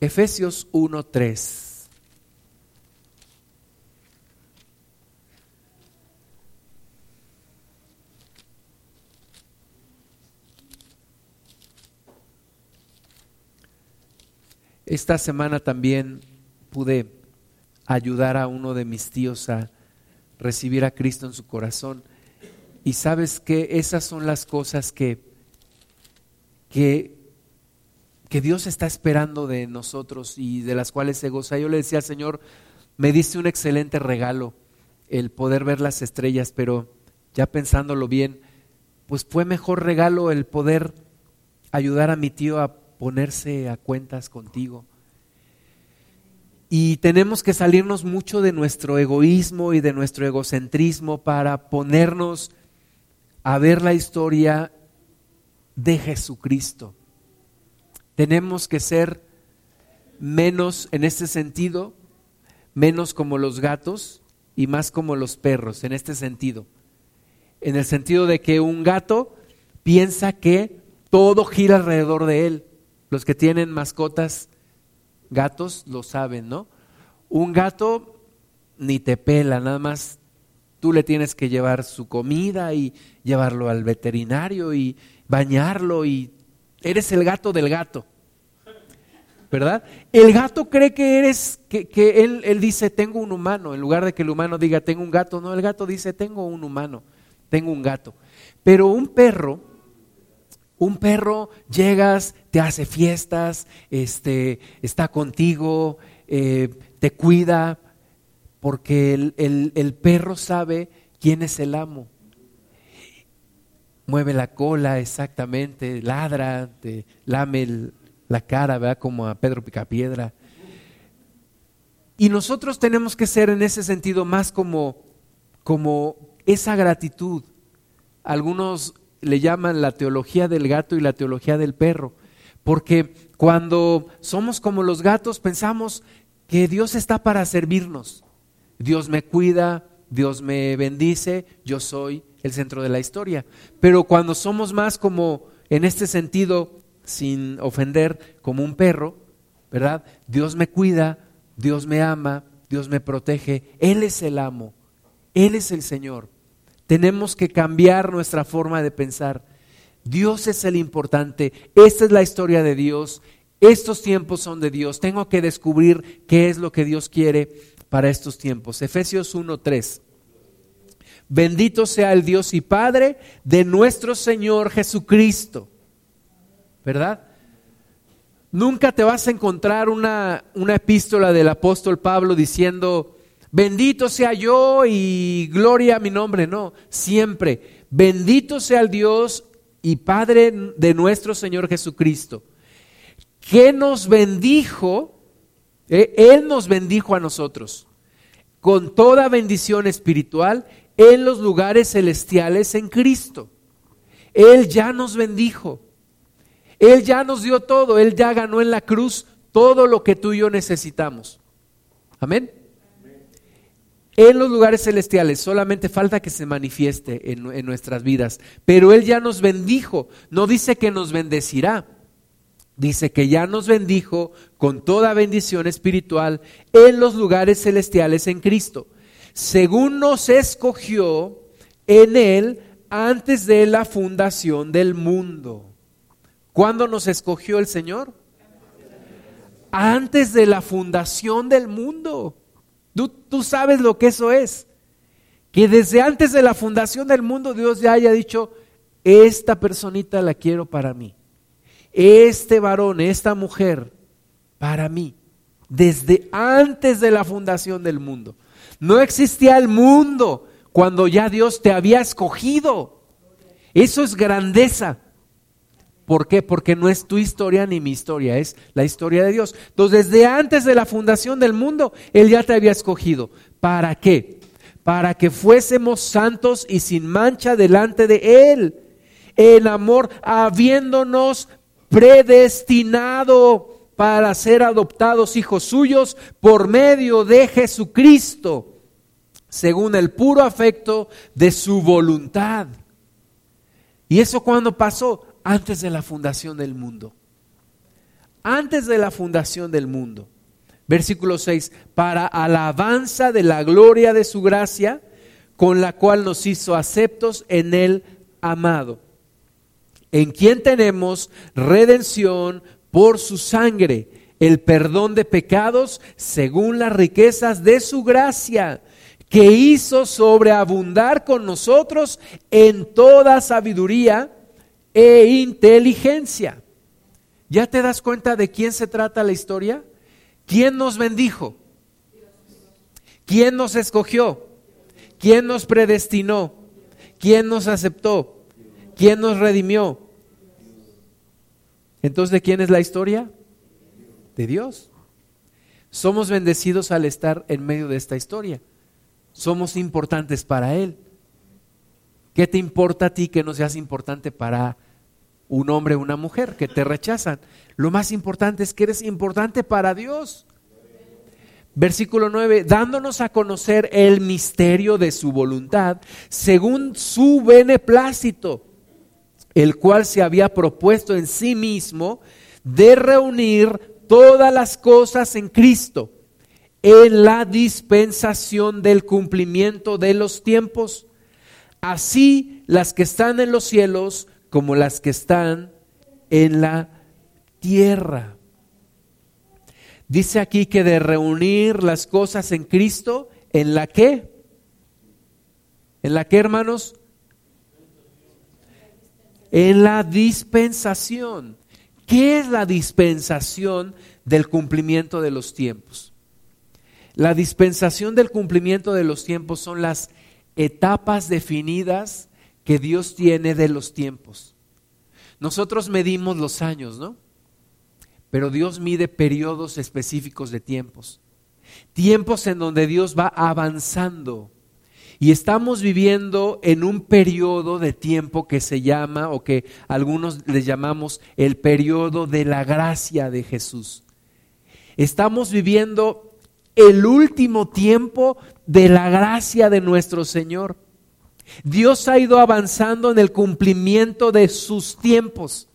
Efesios 1:3. Esta semana también pude ayudar a uno de mis tíos a recibir a Cristo en su corazón. Y sabes que esas son las cosas que, que que Dios está esperando de nosotros y de las cuales se goza. Yo le decía al Señor, me diste un excelente regalo, el poder ver las estrellas, pero ya pensándolo bien, pues fue mejor regalo el poder ayudar a mi tío a ponerse a cuentas contigo. Y tenemos que salirnos mucho de nuestro egoísmo y de nuestro egocentrismo para ponernos a ver la historia de Jesucristo. Tenemos que ser menos en este sentido, menos como los gatos y más como los perros, en este sentido. En el sentido de que un gato piensa que todo gira alrededor de él. Los que tienen mascotas, gatos, lo saben, ¿no? Un gato ni te pela, nada más tú le tienes que llevar su comida y llevarlo al veterinario y bañarlo y eres el gato del gato. ¿verdad? El gato cree que eres, que, él, él, dice, tengo un humano, en lugar de que el humano diga, tengo un gato, no, el gato dice, tengo un humano, tengo un gato. Pero un perro, un perro llegas, te hace fiestas, este, está contigo, eh, te cuida, porque el, el perro sabe quién es el amo mueve la cola exactamente, ladra, te lame la cara, ¿verdad? Como a Pedro Picapiedra. Y nosotros tenemos que ser en ese sentido más como, como esa gratitud. Algunos le llaman la teología del gato y la teología del perro, porque cuando somos como los gatos pensamos que Dios está para servirnos. Dios me cuida, Dios me bendice, yo soy el centro de la historia. Pero cuando somos más como en este sentido sin ofender como un perro, ¿verdad? Dios me cuida, Dios me ama, Dios me protege, Él es el amo, Él es el Señor. Tenemos que cambiar nuestra forma de pensar. Dios es el importante, esta es la historia de Dios, estos tiempos son de Dios, tengo que descubrir qué es lo que Dios quiere para estos tiempos. Efesios 1.3. Bendito sea el Dios y Padre de nuestro Señor Jesucristo ¿verdad? Nunca te vas a encontrar una, una epístola del apóstol Pablo diciendo, Bendito sea yo y gloria a mi nombre, no, siempre. Bendito sea el Dios y Padre de nuestro Señor Jesucristo, que nos bendijo, eh, Él nos bendijo a nosotros con toda bendición espiritual en los lugares celestiales en Cristo. Él ya nos bendijo. Él ya nos dio todo. Él ya ganó en la cruz todo lo que tú y yo necesitamos. Amén. En los lugares celestiales solamente falta que se manifieste en, nuestras vidas. Pero Él ya nos bendijo. No dice que nos bendecirá dice que ya nos bendijo con toda bendición espiritual en los lugares celestiales en Cristo, según nos escogió en Él antes de la fundación del mundo. ¿Cuándo nos escogió el Señor? Antes de la fundación del mundo. Tú, sabes lo que eso es. Que desde antes de la fundación del mundo Dios ya haya dicho, esta personita la quiero para mí este varón, esta mujer, para mí, desde antes de la fundación del mundo. No existía el mundo cuando ya Dios te había escogido. Eso es grandeza. ¿Por qué? Porque no es tu historia ni mi historia, es la historia de Dios. Entonces, desde antes de la fundación del mundo, Él ya te había escogido. ¿Para qué? Para que fuésemos santos y sin mancha delante de Él. En amor, habiéndonos predestinado para ser adoptados hijos suyos por medio de Jesucristo, según el puro afecto de su voluntad. ¿Y eso cuando pasó? Antes de la fundación del mundo. Antes de la fundación del mundo. Versículo 6, para alabanza de la gloria de su gracia, con la cual nos hizo aceptos en el amado en quien tenemos redención por su sangre, el perdón de pecados según las riquezas de su gracia, que hizo sobreabundar con nosotros en toda sabiduría e inteligencia. ¿Ya te das cuenta de quién se trata la historia? ¿Quién nos bendijo? ¿Quién nos escogió? ¿Quién nos predestinó? ¿Quién nos aceptó? ¿Quién nos redimió? Entonces, ¿de quién es la historia? De Dios. Somos bendecidos al estar en medio de esta historia. Somos importantes para Él. ¿Qué te importa a ti que no seas importante para un hombre o una mujer que te rechazan? Lo más importante es que eres importante para Dios. Versículo 9, dándonos a conocer el misterio de su voluntad según su beneplácito el cual se había propuesto en sí mismo de reunir todas las cosas en Cristo, en la dispensación del cumplimiento de los tiempos, así las que están en los cielos como las que están en la tierra. Dice aquí que de reunir las cosas en Cristo, ¿en la qué? ¿En la qué, hermanos? en la dispensación. ¿Qué es la dispensación del cumplimiento de los tiempos? La dispensación del cumplimiento de los tiempos son las etapas definidas que Dios tiene de los tiempos. Nosotros medimos los años, ¿no? Pero Dios mide periodos específicos de tiempos. Tiempos en donde Dios va avanzando y estamos viviendo en un periodo de tiempo que se llama, o que algunos le llamamos el periodo de la gracia de Jesús. Estamos viviendo el último tiempo de la gracia de nuestro Señor. Dios ha ido avanzando en el cumplimiento de sus tiempos.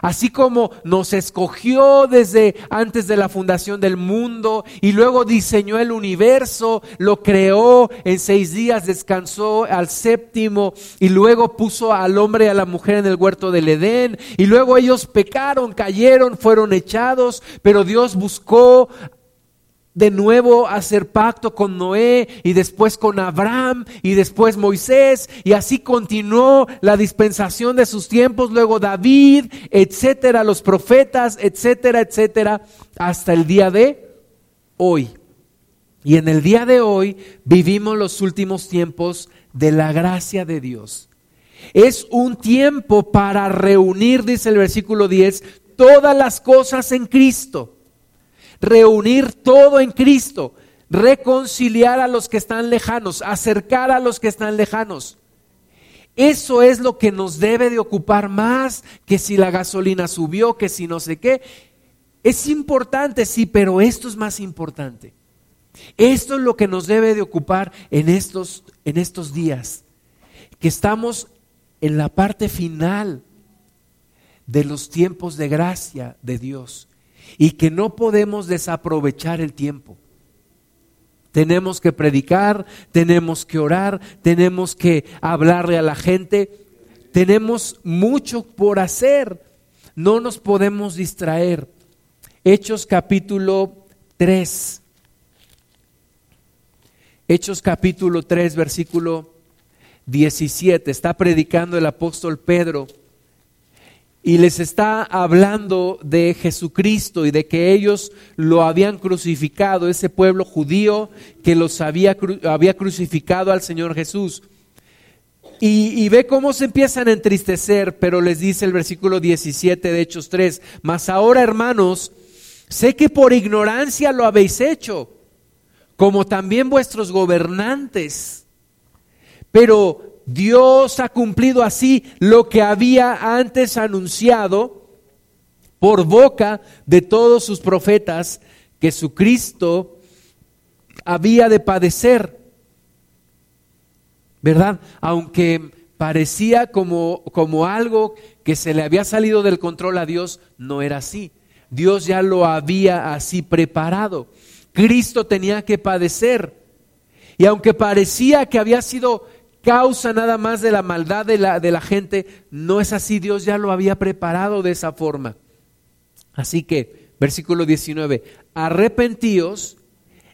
Así como nos escogió desde antes de la fundación del mundo y luego diseñó el universo, lo creó, en seis días descansó al séptimo y luego puso al hombre y a la mujer en el huerto del Edén y luego ellos pecaron, cayeron, fueron echados, pero Dios buscó de nuevo hacer pacto con Noé y después con Abraham y después Moisés y así continuó la dispensación de sus tiempos, luego David, etcétera, los profetas, etcétera, etcétera, hasta el día de hoy. Y en el día de hoy vivimos los últimos tiempos de la gracia de Dios. Es un tiempo para reunir, dice el versículo 10, todas las cosas en Cristo. Reunir todo en Cristo. Reconciliar a los que están lejanos. Acercar a los que están lejanos. Eso es lo que nos debe de ocupar más que si la gasolina subió, que si no sé qué. Es importante, sí, pero esto es más importante. Esto es lo que nos debe de ocupar en estos, en estos días, que estamos en la parte final de los tiempos de gracia de Dios y que no podemos desaprovechar el tiempo. Tenemos que predicar, tenemos que orar, tenemos que hablarle a la gente, tenemos mucho por hacer, no nos podemos distraer. Hechos capítulo 3. Hechos capítulo 3, versículo 17. Está predicando el apóstol Pedro y les está hablando de Jesucristo y de que ellos lo habían crucificado, ese pueblo judío que los había, había crucificado al Señor Jesús. Y, y, ve cómo se empiezan a entristecer, pero les dice el versículo 17 de Hechos 3, mas ahora hermanos, sé que por ignorancia lo habéis hecho como también vuestros gobernantes. Pero Dios ha cumplido así lo que había antes anunciado por boca de todos sus profetas, que su Cristo había de padecer. ¿Verdad? Aunque parecía como, como algo que se le había salido del control a Dios, no era así. Dios ya lo había así preparado. Cristo tenía que padecer. Y aunque parecía que había sido causa nada más de la maldad de la, de la gente, no es así, Dios ya lo había preparado de esa forma. Así que, versículo 19, arrepentíos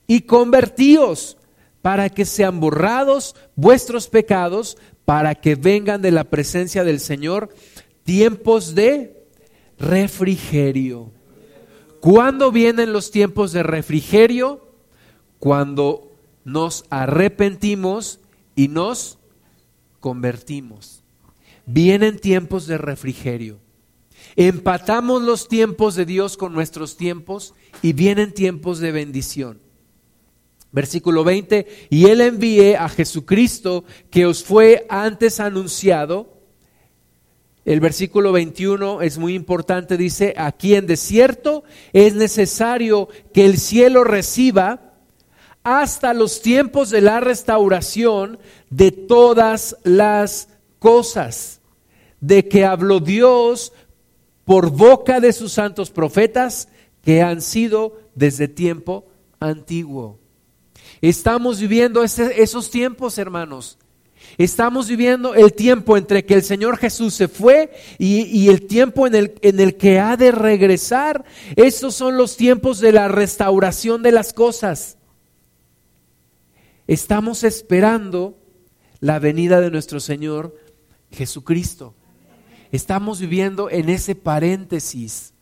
y convertíos para que sean borrados vuestros pecados, para que vengan de la presencia del Señor tiempos de refrigerio ¿Cuándo vienen los tiempos de refrigerio? Cuando nos arrepentimos y nos convertimos. Vienen tiempos de refrigerio. Empatamos los tiempos de Dios con nuestros tiempos y vienen tiempos de bendición. Versículo 20, y Él envíe a Jesucristo que os fue antes anunciado el versículo 21 es muy importante, dice, aquí en desierto es necesario que el cielo reciba hasta los tiempos de la restauración de todas las cosas, de que habló Dios por boca de sus santos profetas que han sido desde tiempo antiguo. Estamos viviendo esos tiempos, hermanos. Estamos viviendo el tiempo entre que el Señor Jesús se fue y, el tiempo en el, en el que ha de regresar. Estos son los tiempos de la restauración de las cosas. Estamos esperando la venida de nuestro Señor Jesucristo. Estamos viviendo en ese paréntesis.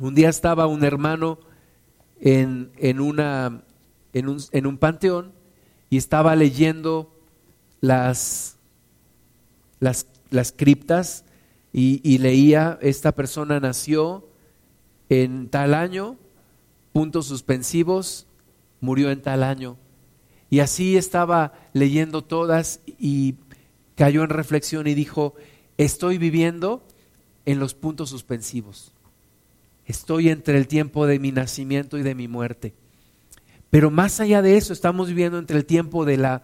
Un día estaba un hermano en, en, una, en, un, en un panteón y estaba leyendo las, las, las criptas y, leía, esta persona nació en tal año, puntos suspensivos, murió en tal año. Y así estaba leyendo todas y cayó en reflexión y dijo, estoy viviendo en los puntos suspensivos. Estoy entre el tiempo de mi nacimiento y de mi muerte. Pero más allá de eso, estamos viviendo entre el tiempo de la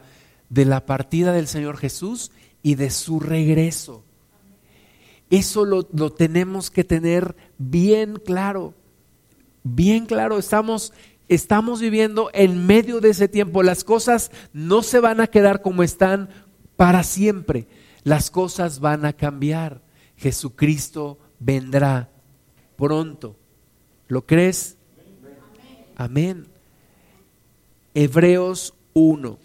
de la partida del Señor Jesús y de su regreso. Eso lo, tenemos que tener bien claro, bien claro. Estamos, estamos viviendo en medio de ese tiempo. Las cosas no se van a quedar como están para siempre. Las cosas van a cambiar. Jesucristo vendrá pronto. ¿Lo crees? Amén. Hebreos 1.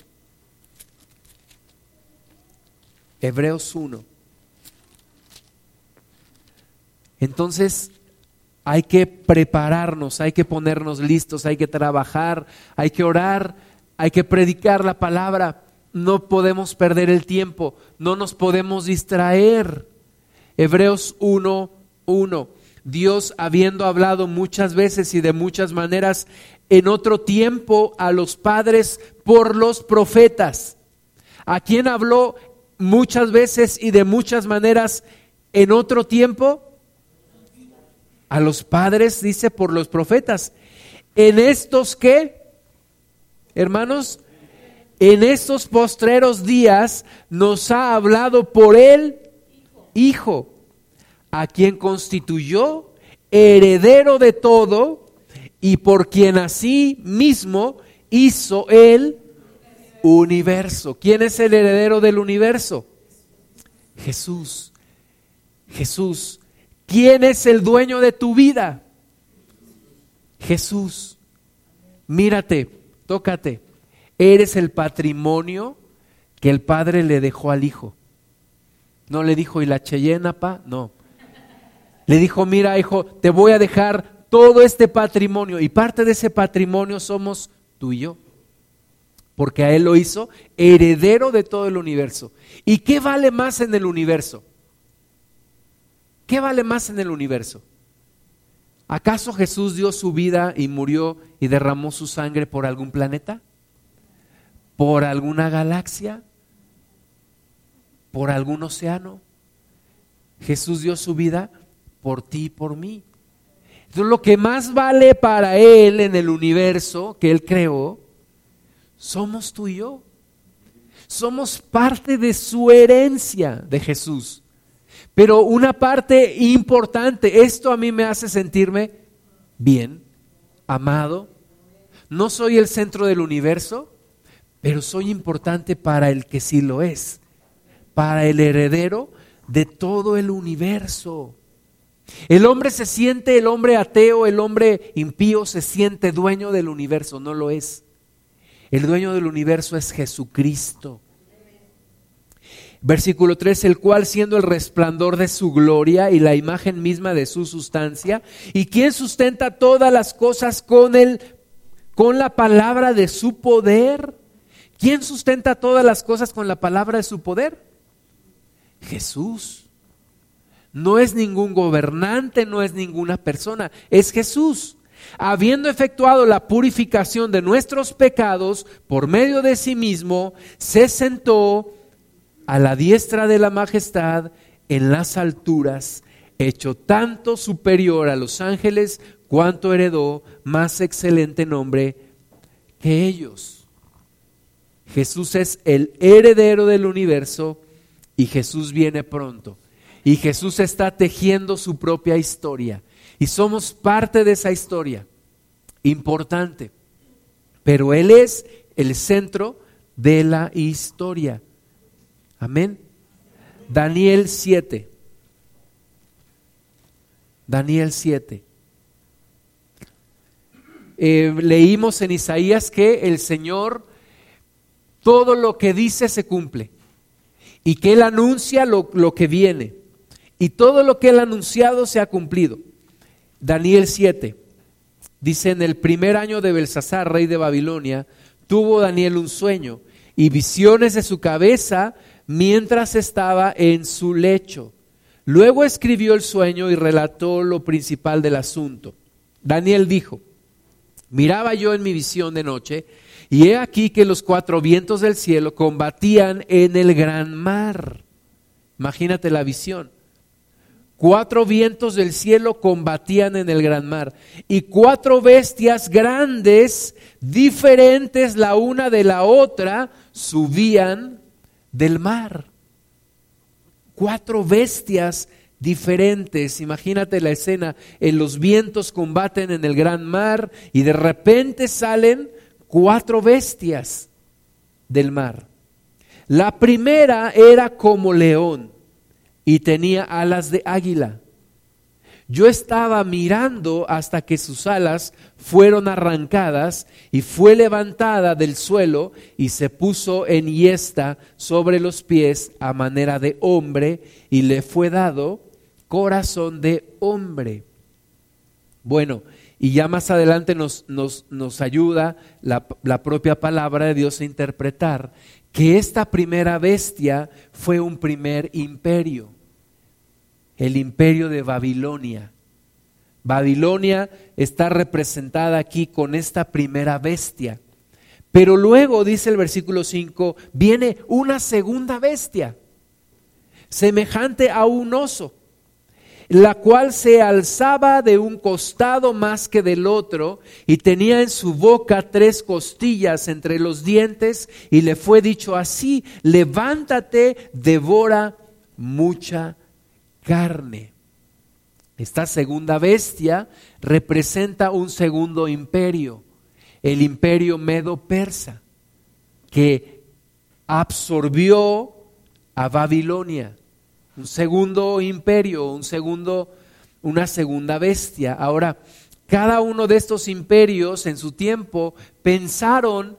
Hebreos 1. Entonces, hay que prepararnos, hay que ponernos listos, hay que trabajar, hay que orar, hay que predicar la palabra. No podemos perder el tiempo, no nos podemos distraer. Hebreos 1, 1. Dios, habiendo hablado muchas veces y de muchas maneras en otro tiempo a los padres por los profetas, a quien habló muchas veces y de muchas maneras en otro tiempo, a los padres, dice, por los profetas. En estos que, hermanos, en estos postreros días nos ha hablado por el Hijo, a quien constituyó heredero de todo y por quien así mismo hizo el universo. ¿Quién es el heredero del universo? Jesús. Jesús. ¿Quién es el dueño de tu vida? Jesús. Mírate, tócate. Eres el patrimonio que el Padre le dejó al Hijo. No le dijo, ¿y la Cheyenne, pa? No. Le dijo, mira, hijo, te voy a dejar todo este patrimonio. Y parte de ese patrimonio somos tú y yo. Porque a Él lo hizo heredero de todo el universo. ¿Y qué vale más en el universo? ¿Qué vale más en el universo? ¿Acaso Jesús dio su vida y murió y derramó su sangre por algún planeta? ¿Por alguna galaxia? ¿Por algún océano? Jesús dio su vida por ti y por mí. Entonces lo que más vale para Él en el universo que Él creó, somos tú y yo. Somos parte de su herencia de Jesús. Pero una parte importante, esto a mí me hace sentirme bien, amado. No soy el centro del universo, pero soy importante para el que sí lo es, para el heredero de todo el universo. El hombre se siente, el hombre ateo, el hombre impío se siente dueño del universo, no lo es. El dueño del universo es Jesucristo. Versículo 3, el cual siendo el resplandor de su gloria y la imagen misma de su sustancia, y quien sustenta todas las cosas con el con la palabra de su poder. ¿Quién sustenta todas las cosas con la palabra de su poder? Jesús. No es ningún gobernante, no es ninguna persona, es Jesús. Habiendo efectuado la purificación de nuestros pecados por medio de sí mismo, se sentó a la diestra de la majestad en las alturas, hecho tanto superior a los ángeles cuanto heredó más excelente nombre que ellos. Jesús es el heredero del universo y Jesús viene pronto. Y Jesús está tejiendo su propia historia. Y somos parte de esa historia. Importante. Pero Él es el centro de la historia. Amén. Daniel 7. Daniel 7. Eh, leímos en Isaías que el Señor, todo lo que dice se cumple y que Él anuncia lo, lo que viene y todo lo que Él ha anunciado se ha cumplido. Daniel 7 dice, en el primer año de Belsasar, rey de Babilonia, tuvo Daniel un sueño y visiones de su cabeza mientras estaba en su lecho. Luego escribió el sueño y relató lo principal del asunto. Daniel dijo, miraba yo en mi visión de noche, y he aquí que los cuatro vientos del cielo combatían en el gran mar. Imagínate la visión. Cuatro vientos del cielo combatían en el gran mar y cuatro bestias grandes, diferentes la una de la otra, subían del mar. Cuatro bestias diferentes. Imagínate la escena. En los vientos combaten en el gran mar y de repente salen cuatro bestias del mar. La primera era como león y tenía alas de águila. Yo estaba mirando hasta que sus alas fueron arrancadas y fue levantada del suelo y se puso en hiesta sobre los pies a manera de hombre y le fue dado corazón de hombre. Bueno, y ya más adelante nos, nos, nos ayuda la, la propia palabra de Dios a interpretar que esta primera bestia fue un primer imperio, el imperio de Babilonia. Babilonia está representada aquí con esta primera bestia. Pero luego, dice el versículo 5, viene una segunda bestia, semejante a un oso la cual se alzaba de un costado más que del otro, y tenía en su boca tres costillas entre los dientes, y le fue dicho así, levántate, devora mucha carne. Esta segunda bestia representa un segundo imperio, el imperio medo-persa, que absorbió a Babilonia un segundo imperio, un segundo, una segunda bestia. Ahora, cada uno de estos imperios en su tiempo pensaron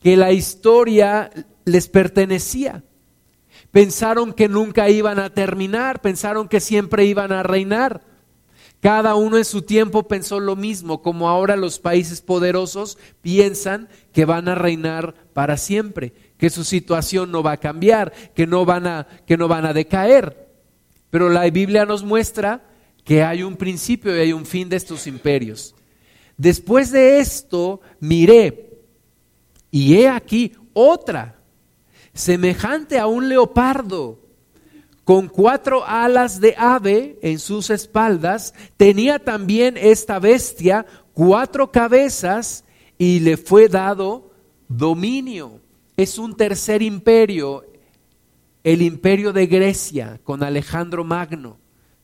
que la historia les pertenecía. Pensaron que nunca iban a terminar, pensaron que siempre iban a reinar. Cada uno en su tiempo pensó lo mismo, como ahora los países poderosos piensan que van a reinar para siempre que su situación no va a cambiar, que no van a, que no van a decaer. Pero la Biblia nos muestra que hay un principio y hay un fin de estos imperios. Después de esto miré y he aquí otra, semejante a un leopardo, con cuatro alas de ave en sus espaldas, tenía también esta bestia cuatro cabezas y le fue dado dominio es un tercer imperio, el imperio de Grecia con Alejandro Magno.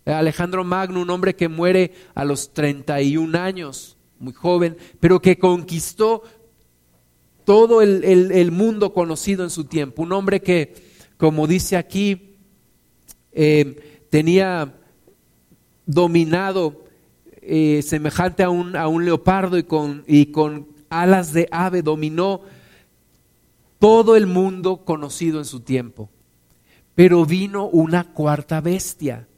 Alejandro Magno, un hombre que muere a los 31 años, muy joven, pero que conquistó todo el, mundo conocido en su tiempo. Un hombre que, como dice aquí, eh, tenía dominado eh, semejante a un, a un leopardo y con, y con alas de ave, dominó todo el mundo conocido en su tiempo. Pero vino una cuarta bestia.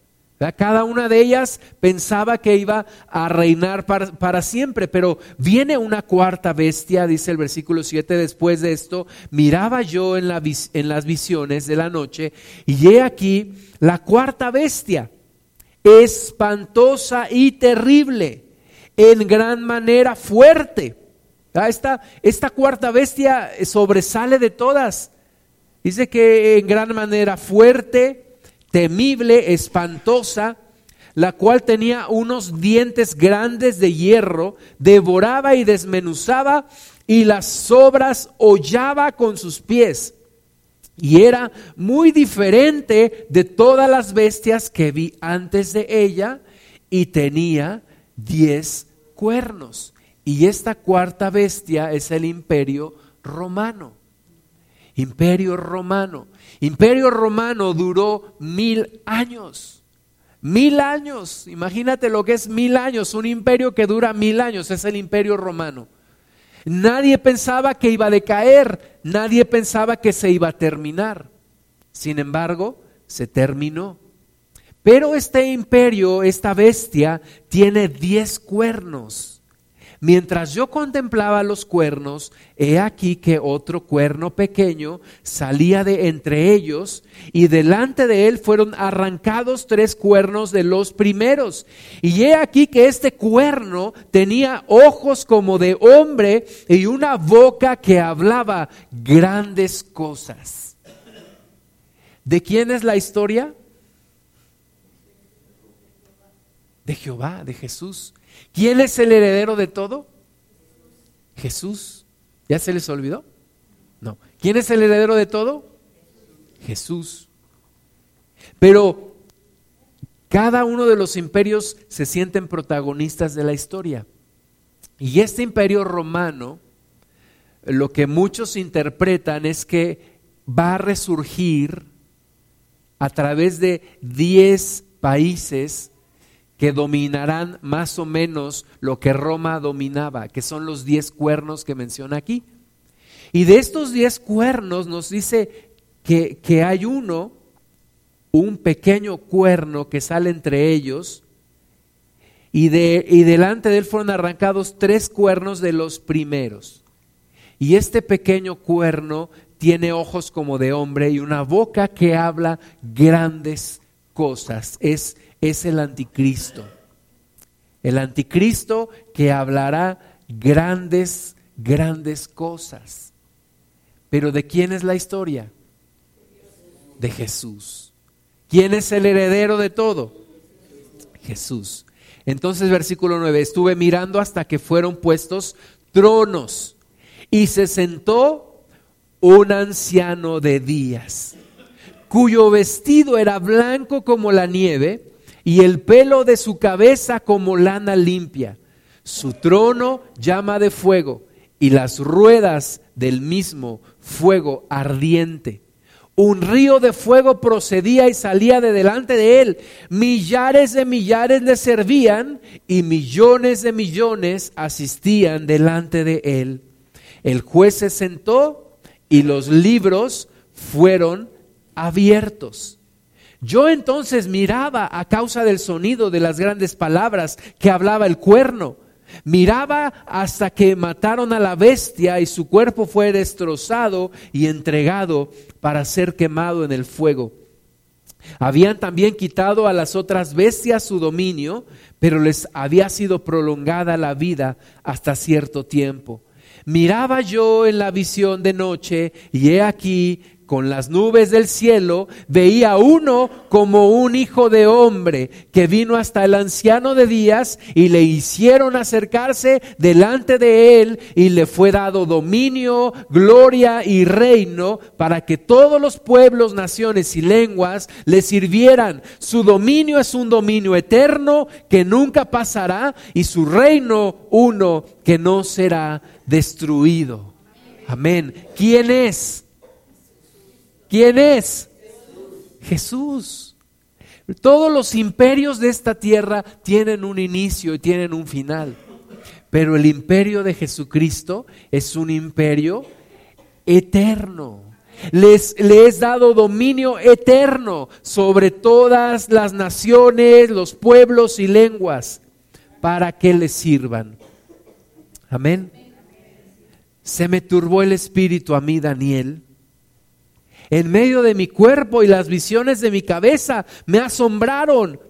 Cada una de ellas pensaba que iba a reinar para, siempre, pero viene una cuarta bestia, dice el versículo 7, después de esto, miraba yo en, la, en las visiones de la noche y he aquí la cuarta bestia, espantosa y terrible, en gran manera fuerte Ah, esta, esta cuarta bestia sobresale de todas. Dice que en gran manera fuerte, temible, espantosa, la cual tenía unos dientes grandes de hierro, devoraba y desmenuzaba y las sobras hollaba con sus pies. Y era muy diferente de todas las bestias que vi antes de ella y tenía diez cuernos. Y esta cuarta bestia es el imperio romano. Imperio romano. Imperio romano duró mil años. Mil años. Imagínate lo que es mil años. Un imperio que dura mil años es el imperio romano. Nadie pensaba que iba a decaer. Nadie pensaba que se iba a terminar. Sin embargo, se terminó. Pero este imperio, esta bestia, tiene diez cuernos. Mientras yo contemplaba los cuernos, he aquí que otro cuerno pequeño salía de entre ellos y delante de él fueron arrancados tres cuernos de los primeros. Y he aquí que este cuerno tenía ojos como de hombre y una boca que hablaba grandes cosas. ¿De quién es la historia? De Jehová, de Jesús. ¿Quién es el heredero de todo? Jesús. ¿Ya se les olvidó? No. ¿Quién es el heredero de todo? Jesús. Pero cada uno de los imperios se sienten protagonistas de la historia. Y este imperio romano, lo que muchos interpretan es que va a resurgir a través de diez países que dominarán más o menos lo que Roma dominaba, que son los diez cuernos que menciona aquí. Y de estos diez cuernos nos dice que, que hay uno, un pequeño cuerno que sale entre ellos, y, de, y delante de él fueron arrancados tres cuernos de los primeros. Y este pequeño cuerno tiene ojos como de hombre y una boca que habla grandes cosas. Es, es el anticristo. El anticristo que hablará grandes, grandes cosas. Pero ¿de quién es la historia? De Jesús. ¿Quién es el heredero de todo? Jesús. Entonces, versículo 9, estuve mirando hasta que fueron puestos tronos y se sentó un anciano de días, cuyo vestido era blanco como la nieve y el pelo de su cabeza como lana limpia. Su trono llama de fuego y las ruedas del mismo fuego ardiente un río de fuego procedía y salía de delante de él. Millares de millares le servían y millones de millones asistían delante de él. El juez se sentó y los libros fueron abiertos. Yo entonces miraba a causa del sonido de las grandes palabras que hablaba el cuerno Miraba hasta que mataron a la bestia y su cuerpo fue destrozado y entregado para ser quemado en el fuego. Habían también quitado a las otras bestias su dominio, pero les había sido prolongada la vida hasta cierto tiempo. Miraba yo en la visión de noche y he aquí con las nubes del cielo, veía uno como un hijo de hombre que vino hasta el anciano de días y le hicieron acercarse delante de él y le fue dado dominio, gloria y reino para que todos los pueblos, naciones y lenguas le sirvieran. Su dominio es un dominio eterno que nunca pasará y su reino uno que no será destruido. Amén. ¿Quién es? ¿Quién es? Jesús. Todos los imperios de esta tierra tienen un inicio y tienen un final. Pero el imperio de Jesucristo es un imperio eterno. Les, les es dado dominio eterno sobre todas las naciones, los pueblos y lenguas para que les sirvan. Amén. Se me turbó el espíritu a mí, Daniel en medio de mi cuerpo y las visiones de mi cabeza me asombraron.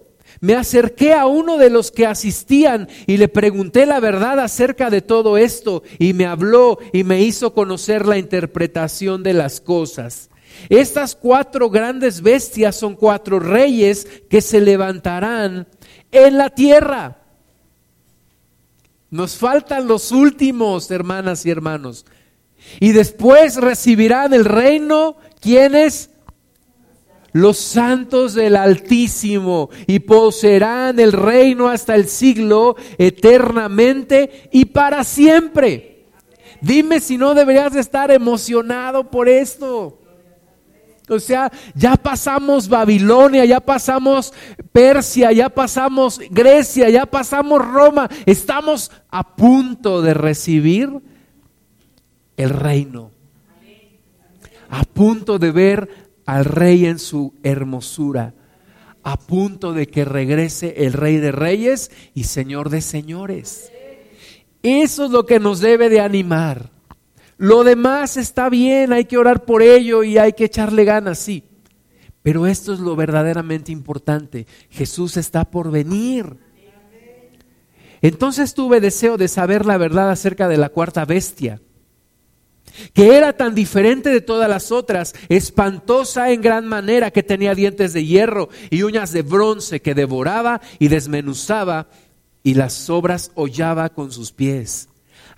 Me acerqué a uno de los que asistían y le pregunté la verdad acerca de todo esto y me habló y me hizo conocer la interpretación de las cosas. Estas cuatro grandes bestias son cuatro reyes que se levantarán en la tierra. Nos faltan los últimos, hermanas y hermanos. Y después recibirán el reino ¿Quiénes? Los santos del Altísimo y poseerán el reino hasta el siglo eternamente y para siempre. Dime si no deberías estar emocionado por esto. O sea, ya pasamos Babilonia, ya pasamos Persia, ya pasamos Grecia, ya pasamos Roma. Estamos a punto de recibir el reino a punto de ver al rey en su hermosura, a punto de que regrese el rey de reyes y señor de señores. Eso es lo que nos debe de animar. Lo demás está bien, hay que orar por ello y hay que echarle ganas, sí. Pero esto es lo verdaderamente importante. Jesús está por venir. Entonces tuve deseo de saber la verdad acerca de la cuarta bestia que era tan diferente de todas las otras, espantosa en gran manera, que tenía dientes de hierro y uñas de bronce, que devoraba y desmenuzaba y las sobras hollaba con sus pies.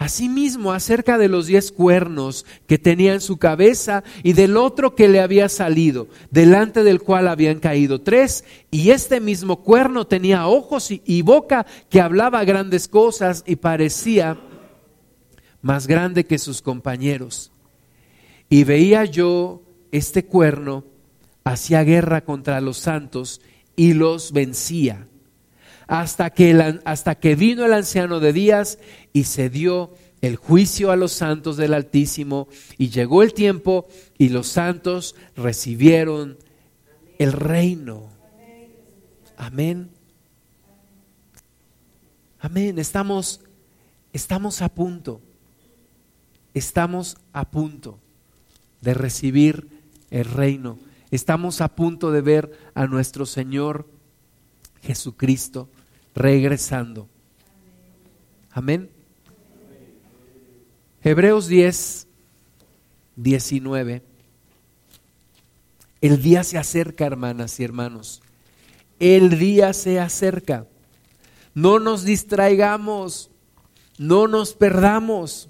Asimismo, acerca de los diez cuernos que tenía en su cabeza y del otro que le había salido, delante del cual habían caído tres, y este mismo cuerno tenía ojos y boca que hablaba grandes cosas y parecía más grande que sus compañeros. Y veía yo este cuerno hacía guerra contra los santos y los vencía. Hasta que, hasta que vino el anciano de días y se dio el juicio a los santos del Altísimo y llegó el tiempo y los santos recibieron el reino. Amén. Amén, estamos, estamos a punto, estamos a punto de recibir el reino, estamos a punto de ver a nuestro Señor Jesucristo regresando. Amén. Hebreos 10, 19. El día se acerca, hermanas y hermanos. El día se acerca. No nos distraigamos, no nos perdamos.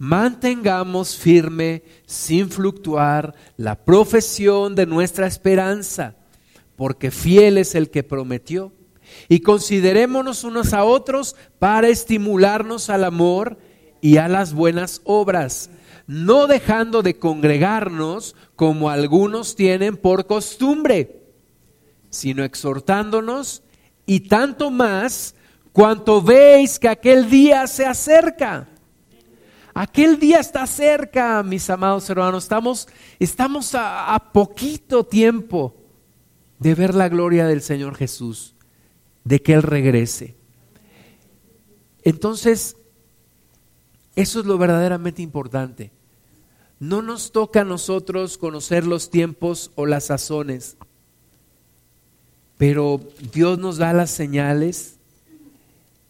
mantengamos firme, sin fluctuar, la profesión de nuestra esperanza, porque fiel es el que prometió. Y considerémonos unos a otros para estimularnos al amor y a las buenas obras, no dejando de congregarnos como algunos tienen por costumbre, sino exhortándonos y tanto más cuanto veis que aquel día se acerca. Aquel día está cerca, mis amados hermanos. Estamos, estamos a, poquito tiempo de ver la gloria del Señor Jesús, de que Él regrese. Entonces, eso es lo verdaderamente importante. No nos toca a nosotros conocer los tiempos o las sazones, pero Dios nos da las señales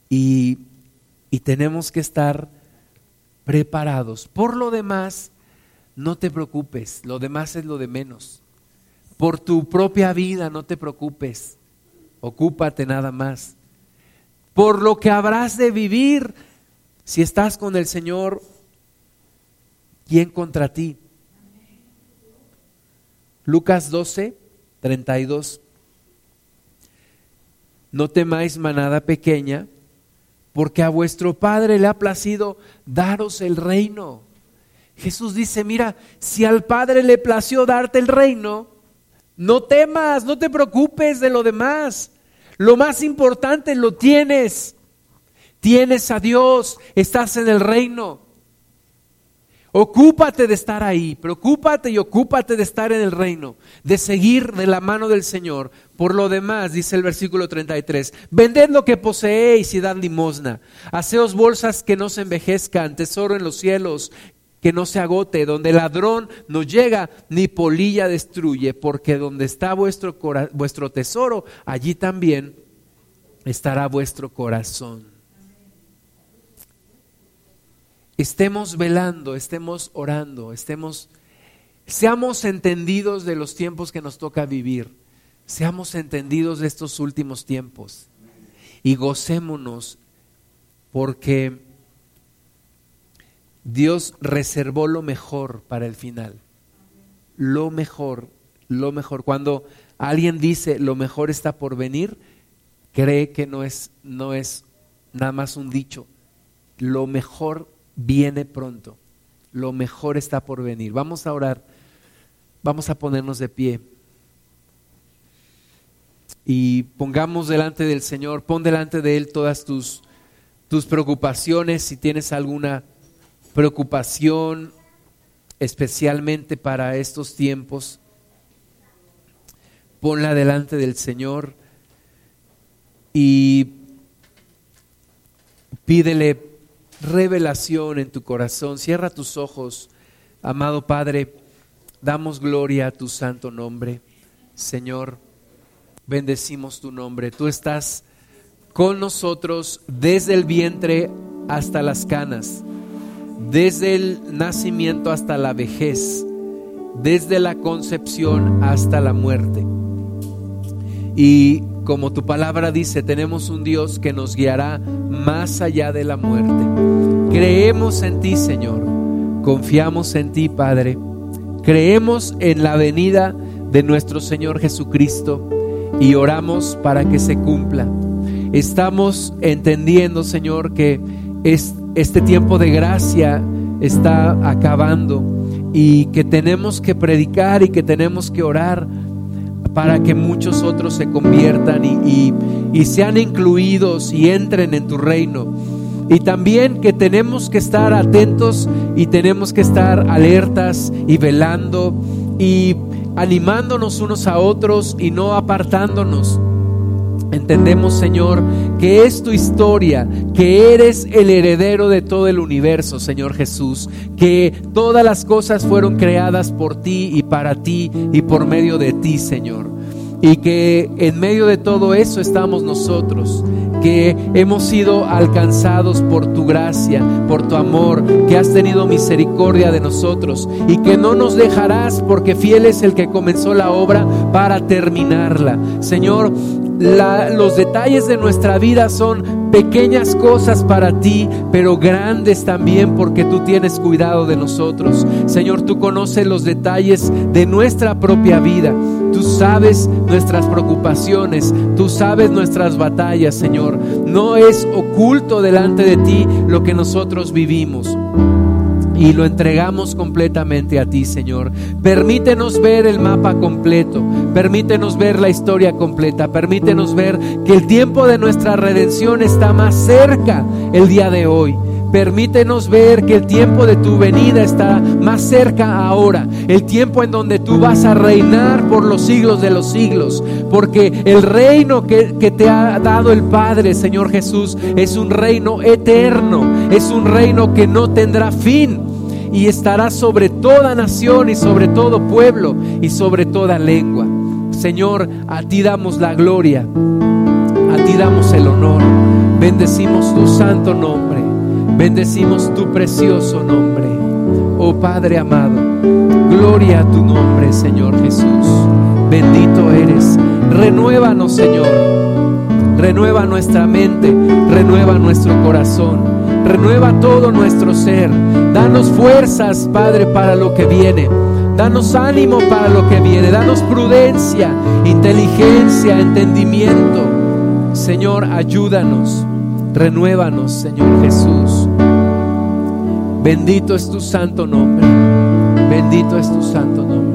y, y tenemos que estar preparados. Por lo demás, no te preocupes, lo demás es lo de menos. Por tu propia vida, no te preocupes, ocúpate nada más. Por lo que habrás de vivir, si estás con el Señor, ¿quién contra ti? Lucas 12, 32. No temáis manada pequeña, porque a vuestro Padre le ha placido daros el reino. Jesús dice, mira, si al Padre le plació darte el reino, no temas, no te preocupes de lo demás. Lo más importante lo tienes. Tienes a Dios, estás en el reino. Ocúpate de estar ahí, preocúpate y ocúpate de estar en el reino, de seguir de la mano del Señor. Por lo demás, dice el versículo 33, vended lo que poseéis y dad limosna. Haceos bolsas que no se envejezcan, tesoro en los cielos, que no se agote, donde ladrón no llega ni polilla destruye, porque donde está vuestro, vuestro tesoro, allí también estará vuestro corazón estemos velando, estemos orando, estemos, seamos entendidos de los tiempos que nos toca vivir, seamos entendidos de estos últimos tiempos. Y gocémonos porque Dios reservó lo mejor para el final, lo mejor, lo mejor. Cuando alguien dice lo mejor está por venir, cree que no es, no es nada más un dicho, lo mejor viene pronto. Lo mejor está por venir. Vamos a orar. Vamos a ponernos de pie. Y pongamos delante del Señor, pon delante de Él todas tus, tus preocupaciones. Si tienes alguna preocupación especialmente para estos tiempos, ponla delante del Señor y pídele revelación en tu corazón. Cierra tus ojos, amado Padre. Damos gloria a tu santo nombre. Señor, bendecimos tu nombre. Tú estás con nosotros desde el vientre hasta las canas, desde el nacimiento hasta la vejez, desde la concepción hasta la muerte. Y como tu palabra dice, tenemos un Dios que nos guiará más allá de la muerte. Creemos en ti, Señor. Confiamos en ti, Padre. Creemos en la venida de nuestro Señor Jesucristo y oramos para que se cumpla. estamos entendiendo, Señor, que es, este tiempo de gracia está acabando y que tenemos que predicar y que tenemos que orar para que muchos otros se conviertan y, y sean incluidos y entren en tu reino. Y también que tenemos que estar atentos y tenemos que estar alertas y velando y animándonos unos a otros y no apartándonos. Entendemos, Señor, que es tu historia, que eres el heredero de todo el universo, Señor Jesús, que todas las cosas fueron creadas por ti y para ti y por medio de ti, Señor. Y que en medio de todo eso estamos nosotros, que hemos sido alcanzados por tu gracia, por tu amor, que has tenido misericordia de nosotros y que no nos dejarás porque fiel es el que comenzó la obra para terminarla. Señor, los detalles de nuestra vida son pequeñas cosas para ti, pero grandes también porque tú tienes cuidado de nosotros. Señor, tú conoces los detalles de nuestra propia vida. Tú sabes nuestras preocupaciones, tú sabes nuestras batallas, Señor. No es oculto delante de ti lo que nosotros vivimos y lo entregamos completamente a ti, Señor. Permítenos ver el mapa completo, permítenos ver la historia completa, permítenos ver que el tiempo de nuestra redención está más cerca el día de hoy. Permítenos ver que el tiempo de tu venida está más cerca ahora. El tiempo en donde tú vas a reinar por los siglos de los siglos. Porque el reino que, que, te ha dado el Padre, Señor Jesús, es un reino eterno. Es un reino que no tendrá fin y estará sobre toda nación y sobre todo pueblo y sobre toda lengua. Señor, a ti damos la gloria, a ti damos el honor. Bendecimos tu santo nombre, bendecimos tu precioso nombre. Oh Padre amado, gloria a tu nombre, Señor Jesús. Bendito eres. Renuévanos, Señor. Renueva nuestra mente, renueva nuestro corazón renueva todo nuestro ser. Danos fuerzas, Padre, para lo que viene. Danos ánimo para lo que viene. Danos prudencia, inteligencia, entendimiento. Señor, ayúdanos. Renuévanos, Señor Jesús. Bendito es tu santo nombre. Bendito es tu santo nombre.